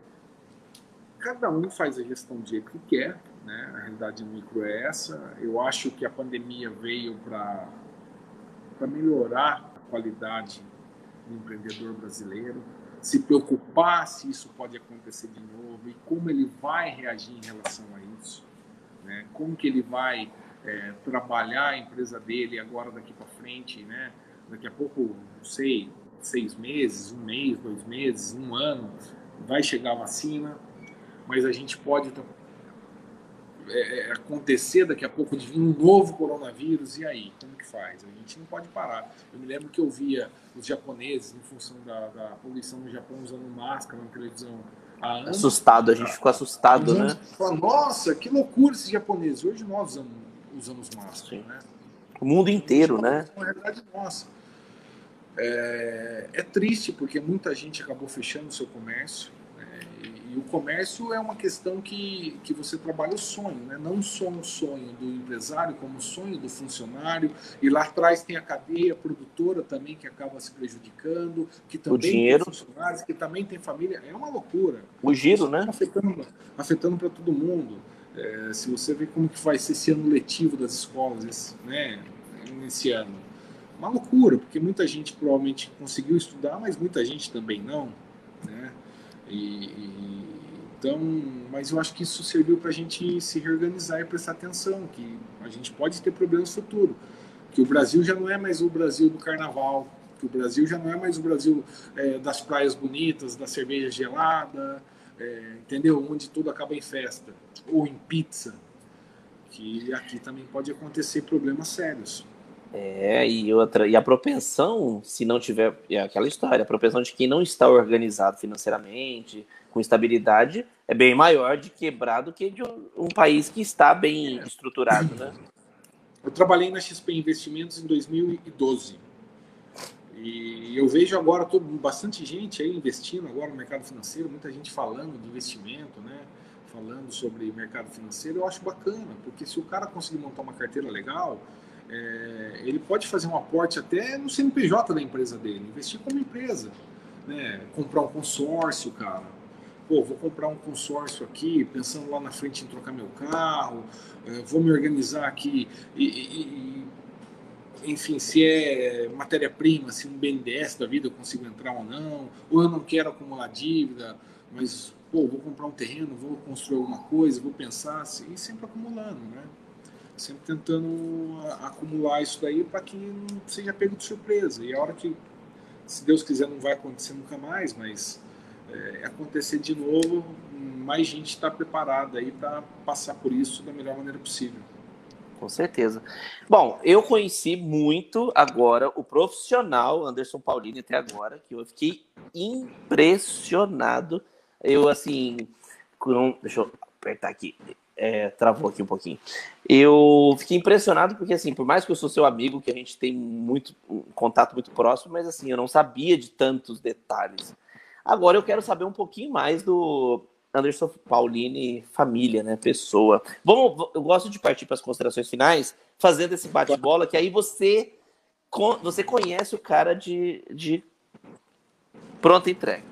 Cada um faz a gestão do jeito que quer, né? A realidade micro é essa. Eu acho que a pandemia veio para melhorar a qualidade do empreendedor brasileiro se preocupar se isso pode acontecer de novo e como ele vai reagir em relação a isso, né? como que ele vai é, trabalhar a empresa dele agora daqui para frente, né? daqui a pouco, não sei, seis meses, um mês, dois meses, um ano, vai chegar a vacina, mas a gente pode é, acontecer daqui a pouco de vir um novo coronavírus, e aí? Como que faz? A gente não pode parar. Eu me lembro que eu via os japoneses, em função da, da poluição no Japão, usando máscara na televisão. Anos, assustado, a gente ficou assustado, né? Fala, Nossa, que loucura esses japoneses. Hoje nós usamos, usamos máscara, né? O mundo inteiro, né? É uma realidade nossa. É, é triste porque muita gente acabou fechando o seu comércio e o comércio é uma questão que, que você trabalha o sonho, né? não só o sonho do empresário, como o sonho do funcionário. E lá atrás tem a cadeia produtora também que acaba se prejudicando, que também o dinheiro. tem funcionários, que também tem família. É uma loucura. O giro, né? Afetando, afetando para todo mundo. É, se você vê como que vai ser esse ano letivo das escolas esse, né, nesse ano. Uma loucura, porque muita gente provavelmente conseguiu estudar, mas muita gente também não. E, então, mas eu acho que isso serviu para a gente se reorganizar e prestar atenção que a gente pode ter problemas no futuro, que o Brasil já não é mais o Brasil do Carnaval, que o Brasil já não é mais o Brasil é, das praias bonitas, da cerveja gelada, é, entendeu? Onde tudo acaba em festa ou em pizza, que aqui também pode acontecer problemas sérios. É, e outra, e a propensão, se não tiver, é aquela história, a propensão de quem não está organizado financeiramente, com estabilidade, é bem maior de quebrar do que de um, um país que está bem estruturado, né? Eu trabalhei na XP Investimentos em 2012. E eu vejo agora todo, bastante gente aí investindo agora no mercado financeiro, muita gente falando de investimento, né? Falando sobre mercado financeiro, eu acho bacana, porque se o cara conseguir montar uma carteira legal, é, ele pode fazer um aporte até no CNPJ da empresa dele, investir como empresa, né? Comprar um consórcio, cara. Pô, vou comprar um consórcio aqui, pensando lá na frente em trocar meu carro, é, vou me organizar aqui e, e, enfim, se é matéria-prima, se um BNDES da vida eu consigo entrar ou não, ou eu não quero acumular dívida, mas, pô, vou comprar um terreno, vou construir alguma coisa, vou pensar, assim, e sempre acumulando, né? Sempre tentando acumular isso daí para que não seja pego de surpresa. E a hora que, se Deus quiser, não vai acontecer nunca mais, mas é, acontecer de novo, mais gente está preparada aí para passar por isso da melhor maneira possível. Com certeza. Bom, eu conheci muito agora o profissional Anderson Paulini até agora, que eu fiquei impressionado. Eu, assim, com... deixa eu apertar aqui. É, travou aqui um pouquinho. Eu fiquei impressionado porque, assim, por mais que eu sou seu amigo, que a gente tem muito um contato muito próximo, mas, assim, eu não sabia de tantos detalhes. Agora eu quero saber um pouquinho mais do Anderson Paulini, família, né? Pessoa. Vamos, eu gosto de partir para as considerações finais, fazendo esse bate-bola, que aí você, você conhece o cara de, de pronta entrega.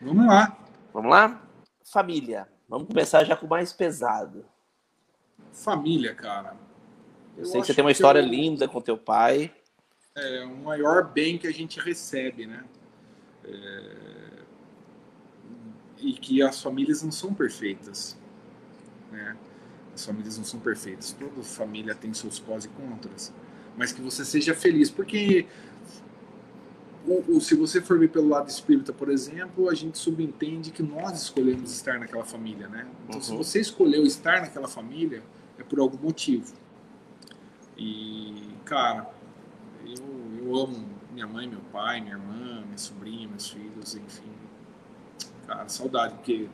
Vamos lá. Vamos lá? Família. Vamos começar já com o mais pesado. Família, cara. Eu, eu sei que você tem uma história eu... linda com teu pai. É o maior bem que a gente recebe, né? É e que as famílias não são perfeitas. Né? As famílias não são perfeitas. Toda família tem seus pós e contras. Mas que você seja feliz. Porque o, o, se você for ver pelo lado espírita, por exemplo, a gente subentende que nós escolhemos estar naquela família. Né? Então, uhum. se você escolheu estar naquela família, é por algum motivo. E, cara, eu, eu amo minha mãe, meu pai, minha irmã, minha sobrinha, meus filhos, enfim cara, saudade, porque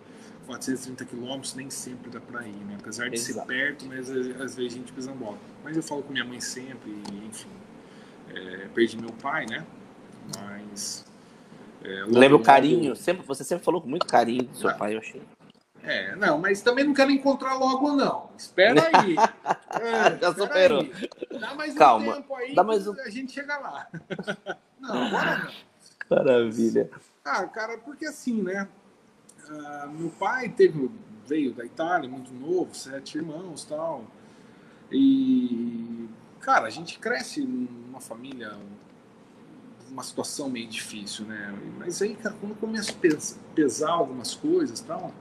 430 quilômetros nem sempre dá para ir, né? Apesar de Exato. ser perto, mas às vezes a gente pisa bola. Mas eu falo com minha mãe sempre, e, enfim. É, perdi meu pai, né? Mas. É, Lembra o carinho? Sempre, você sempre falou com muito carinho do seu ah, pai, eu achei. É, não, mas também não quero encontrar logo, não. Espera aí. É, Já superou. Aí. Dá mais Calma. um tempo aí, Dá mais um... a gente chega lá. não, agora não. Maravilha. Ah, cara, porque assim, né? Uh, meu pai teve, veio da Itália muito novo, sete irmãos tal. E, cara, a gente cresce numa família, uma situação meio difícil, né? Mas aí, cara, quando eu começo a pesar algumas coisas tal,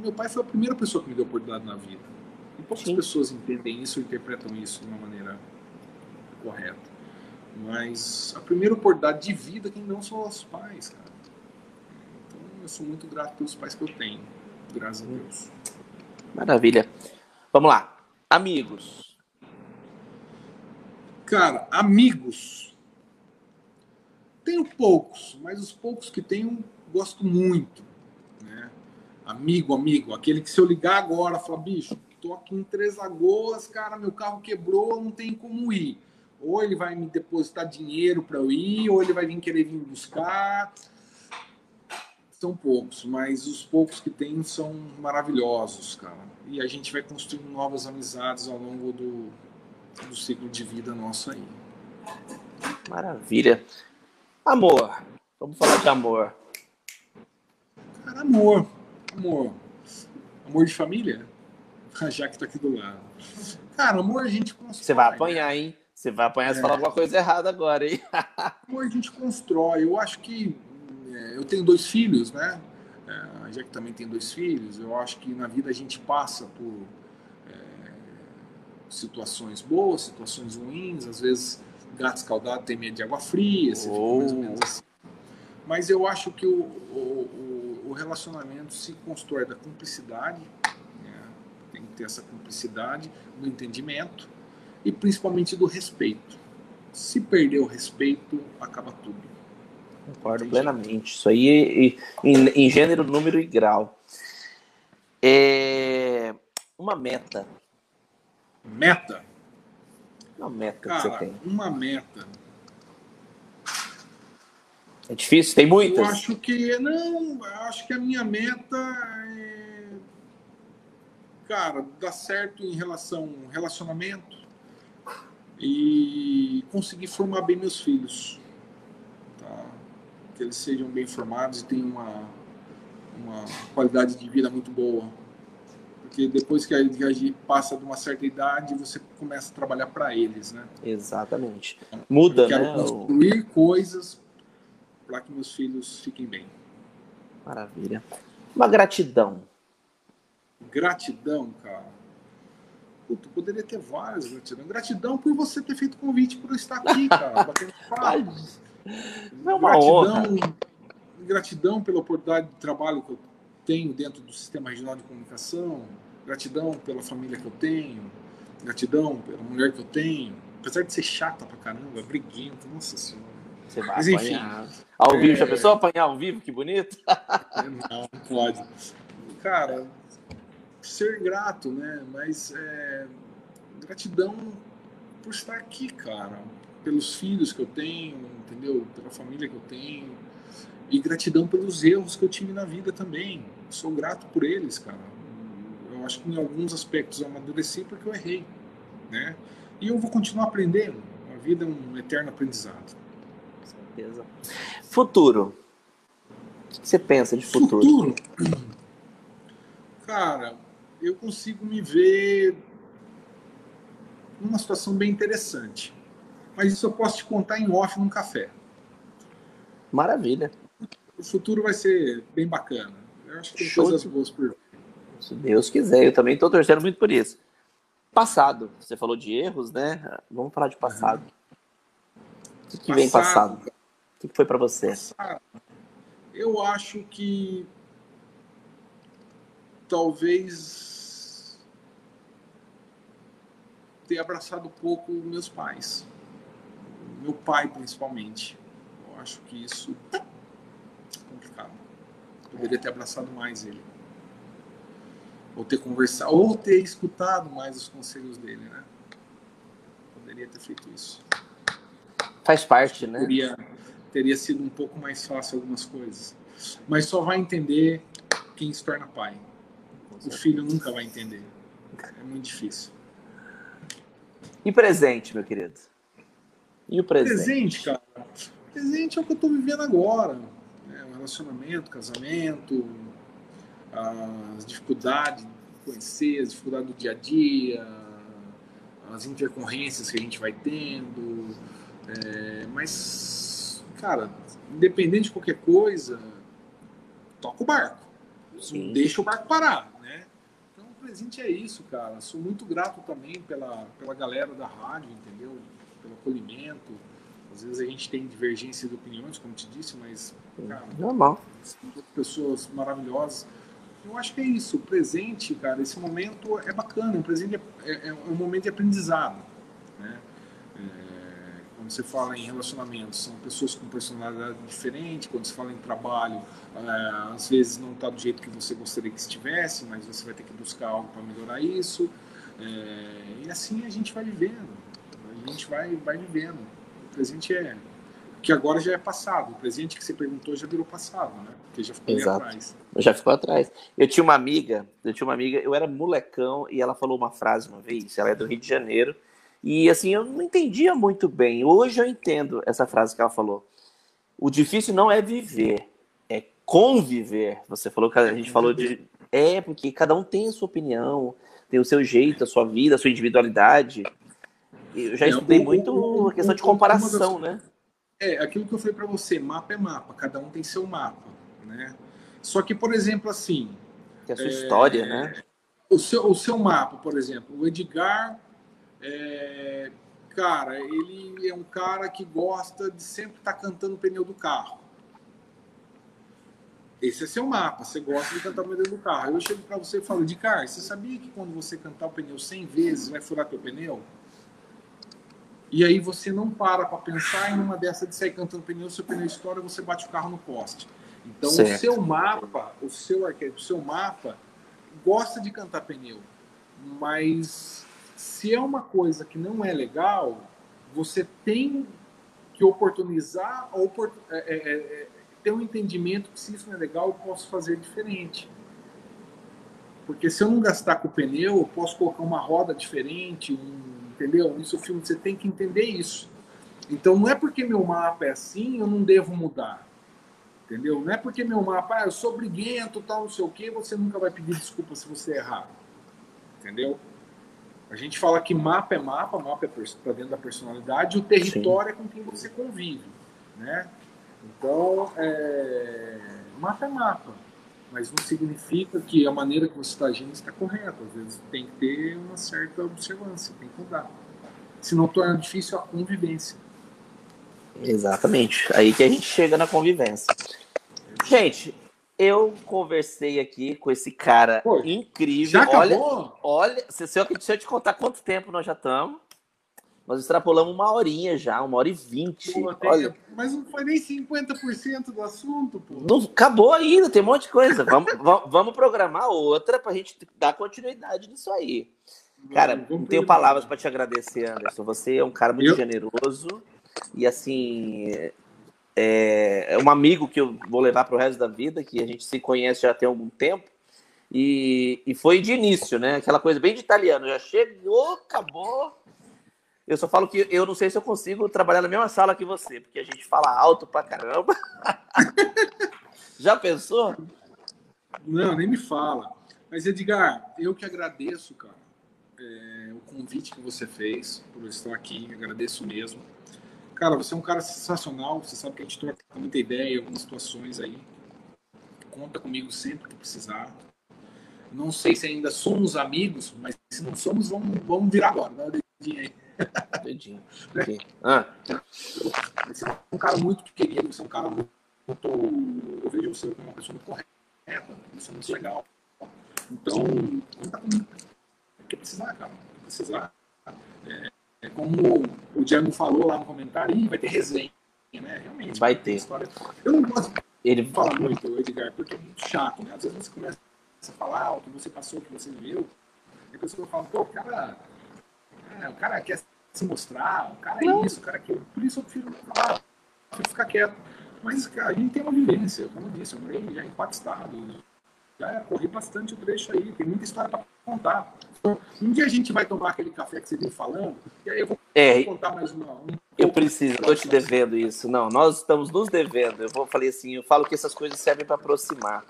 meu pai foi a primeira pessoa que me deu oportunidade na vida. E poucas Sim. pessoas entendem isso ou interpretam isso de uma maneira correta. Mas a primeira oportunidade de vida quem não são os pais, cara eu sou muito grato pelos pais que eu tenho. Graças a Deus. Maravilha. Vamos lá. Amigos. Cara, amigos. Tenho poucos, mas os poucos que tenho, gosto muito. Né? Amigo, amigo. Aquele que se eu ligar agora, falar, bicho, tô aqui em Três Lagoas, cara, meu carro quebrou, não tem como ir. Ou ele vai me depositar dinheiro para eu ir, ou ele vai vir querer vir buscar são poucos, mas os poucos que tem são maravilhosos, cara. E a gente vai construindo novas amizades ao longo do, do ciclo de vida nosso aí. Maravilha. Amor. Vamos falar de amor. Cara, amor. Amor. Amor de família? Já que tá aqui do lado. Cara, amor a gente constrói. Você vai apanhar, hein? Você vai apanhar se é. falar alguma coisa errada agora, hein? amor a gente constrói. Eu acho que é, eu tenho dois filhos, né? É, a Jack também tem dois filhos. Eu acho que na vida a gente passa por é, situações boas, situações ruins. Às vezes, gato escaldado tem medo de água fria, você oh. mais ou menos assim. Mas eu acho que o, o, o relacionamento se constrói da cumplicidade, né? tem que ter essa cumplicidade, do entendimento e principalmente do respeito. Se perder o respeito, acaba tudo. Concordo Entendi. plenamente. Isso aí em, em, gênero, número e grau. É uma meta. Meta? Uma meta Cara, que você tem. Uma meta. É difícil? Tem muitas? Eu acho que não, acho que a minha meta é, cara, dar certo em relação ao relacionamento e conseguir formar bem meus filhos, tá? Que eles sejam bem formados e tenham uma uma qualidade de vida muito boa. Porque depois que a gente passa de uma certa idade, você começa a trabalhar para eles, né? Exatamente. Muda, Eu quero né? construir coisas para que meus filhos fiquem bem. Maravilha. Uma gratidão. Gratidão, cara. Puta, poderia ter várias gratidão. Gratidão por você ter feito convite para eu estar aqui, cara. batendo papo. É uma gratidão, honra. gratidão pela oportunidade de trabalho que eu tenho dentro do sistema regional de comunicação. Gratidão pela família que eu tenho. Gratidão pela mulher que eu tenho. Apesar de ser chata pra caramba, briguenta, nossa senhora. Você vai Mas, enfim. apanhar. Ao vivo, já É. pensou apanhar ao vivo? Que bonito. Não, não pode. Cara, ser grato, né? Mas é, gratidão por estar aqui, cara. Pelos filhos que eu tenho, entendeu? Pela família que eu tenho. E gratidão pelos erros que eu tive na vida também. Sou grato por eles, cara. Eu acho que em alguns aspectos eu amadureci porque eu errei, né? E eu vou continuar aprendendo. A vida é um eterno aprendizado. Com certeza. Futuro. O que você pensa de futuro? Futuro. Cara, eu consigo me ver numa situação bem interessante. Mas isso eu posso te contar em off num café. Maravilha. O futuro vai ser bem bacana. Acho que tem Show coisas boas por. Se Deus quiser, eu também estou torcendo muito por isso. Passado. Você falou de erros, né? Vamos falar de passado. O que, que vem passado? O que foi para você? Passado. Eu acho que talvez ter abraçado pouco meus pais. Meu pai, principalmente. Eu acho que isso. Poderia ter abraçado mais ele. Ou ter conversado, ou ter escutado mais os conselhos dele, né? Poderia ter feito isso. Faz parte, né? Teria, teria sido um pouco mais fácil algumas coisas. Mas só vai entender quem se torna pai. O filho nunca vai entender. É muito difícil. E presente, meu querido? E o presente? Presente, cara. Presente é o que eu tô vivendo agora. Relacionamento, casamento, as dificuldades de conhecer, as dificuldades do dia a dia, as intercorrências que a gente vai tendo. É, mas, cara, independente de qualquer coisa, toca o barco. Sim. Não deixa o barco parar, né? Então, o presente é isso, cara. Sou muito grato também pela, pela galera da rádio, entendeu? Pelo acolhimento. Às vezes a gente tem divergência de opiniões, como te disse, mas, cara, Normal. pessoas maravilhosas. Eu acho que é isso. O presente, cara, esse momento é bacana. O presente é, é- é um momento de aprendizado, né? É, quando você fala em relacionamentos, são pessoas com personalidade diferente. Quando se fala em trabalho, é, às vezes não está do jeito que você gostaria que estivesse, mas você vai ter que buscar algo para melhorar isso. É, e assim a gente vai vivendo. A gente vai, vai vivendo. O presente é que agora já é passado. O presente que você perguntou já virou passado, né? Porque já ficou Exato. atrás. Já ficou atrás. Eu tinha uma amiga, eu tinha uma amiga, eu era molecão e ela falou uma frase uma vez, ela é do Rio de Janeiro, e assim, eu não entendia muito bem. Hoje eu entendo essa frase que ela falou. O difícil não é viver, é conviver. Você falou que a gente falou de. É, porque cada um tem a sua opinião, tem o seu jeito, a sua vida, a sua individualidade. Eu já É, estudei o- muito o- a questão de o- uma comparação, das- né? É, aquilo que eu falei para você, mapa é mapa, cada um tem seu mapa, né? Só que, por exemplo, assim, é a sua história, né? o seu, o seu mapa, por exemplo, o Edgar, é, cara, ele é um cara que gosta de sempre estar cantando o pneu do carro. Esse é seu mapa, você gosta de cantar o pneu do carro. Eu chego para você e falo, Edgar, você sabia que quando você cantar o pneu 100 vezes vai furar teu pneu? E aí você não para para pensar em uma dessa de sair cantando pneu, seu pneu estoura, você bate o carro no poste. Então Certo. o seu mapa, o seu arquétipo, o seu mapa gosta de cantar pneu, mas se é uma coisa que não é legal, você tem que oportunizar, opor, é, é, é, é, ter um entendimento que se isso não é legal, eu posso fazer diferente. Porque se eu não gastar com o pneu, eu posso colocar uma roda diferente, um, entendeu? Isso filme, você tem que entender isso. Então não é porque meu mapa é assim, eu não devo mudar. Entendeu? Não é porque meu mapa, ah, eu sou briguento, tal, não sei o quê, você nunca vai pedir desculpa se você errar. Entendeu? A gente fala que mapa é mapa, mapa é para dentro da personalidade, e o território Sim. é com quem você convive. Né? Então, é... mapa é mapa, mas não significa que a maneira que você está agindo está correta. Às vezes tem que ter uma certa observância, tem que mudar. Senão torna difícil a convivência. Exatamente. Aí que a gente chega na convivência. Gente, eu conversei aqui com esse cara Pô, incrível. Já olha, olha, se, se, eu, se eu te contar quanto tempo nós já estamos, nós extrapolamos uma horinha já, uma hora e vinte. Olha, mas não foi nem 50% do assunto, pô. Não, acabou ainda, tem um monte de coisa. Vamos, vamos programar outra para a gente dar continuidade nisso aí. Cara, não tenho palavras para te agradecer, Anderson. Você é um cara muito eu? generoso. E assim, é, é um amigo que eu vou levar para o resto da vida, que a gente se conhece já tem algum tempo. E, e foi de início, né? Aquela coisa bem de italiano. Já chegou, acabou. Eu só falo que eu não sei se eu consigo trabalhar na mesma sala que você, porque a gente fala alto pra caramba. Já pensou? Não, nem me fala. Mas, Edgar, eu que agradeço, cara, é, o convite que você fez por estar aqui. Agradeço mesmo. Cara, você é um cara sensacional. Você sabe que a gente troca muita ideia algumas situações aí. Conta comigo sempre que precisar. Não sei se ainda somos amigos, mas se não somos, vamos, vamos virar agora. Dá dedinho aí. Dedinho. Ah. Você é um cara muito querido, você é um cara muito. Eu vejo você como uma pessoa muito correta, você é muito legal. Então, conta comigo. O que precisar, cara. O que precisar. É, é como o Diego falou lá no comentário, vai ter resenha, né? Realmente. Vai ter. História... Eu não gosto Ele... falar muito, Edgar, porque é muito chato, né? Às vezes você começa a falar o que você passou, o que você viveu, e a pessoa fala, pô, o cara, é, o cara quer se mostrar, o cara é isso, o cara é aquilo. Por isso eu prefiro falar, prefiro ficar quieto. Mas, cara, a gente tem uma vivência, como eu disse, eu morei já em quatro estados, já corri bastante o trecho aí, tem muita história para contar. Um dia a gente vai tomar aquele café que você vem falando, e aí eu vou é, contar mais uma. Um eu preciso, estou te devendo isso. Não, nós estamos nos devendo. Eu vou falei assim, eu falo que essas coisas servem para aproximar.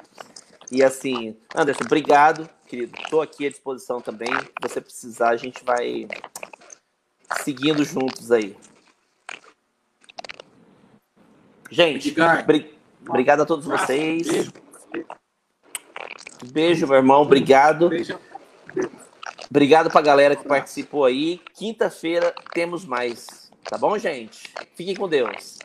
E assim, Anderson, obrigado, querido. Estou aqui à disposição também. Se você precisar, a gente vai seguindo juntos aí. Gente, obrigado a todos vocês. Beijo, meu irmão. Obrigado. Obrigado pra galera que participou aí. Quinta-feira temos mais. Tá bom, gente? Fiquem com Deus.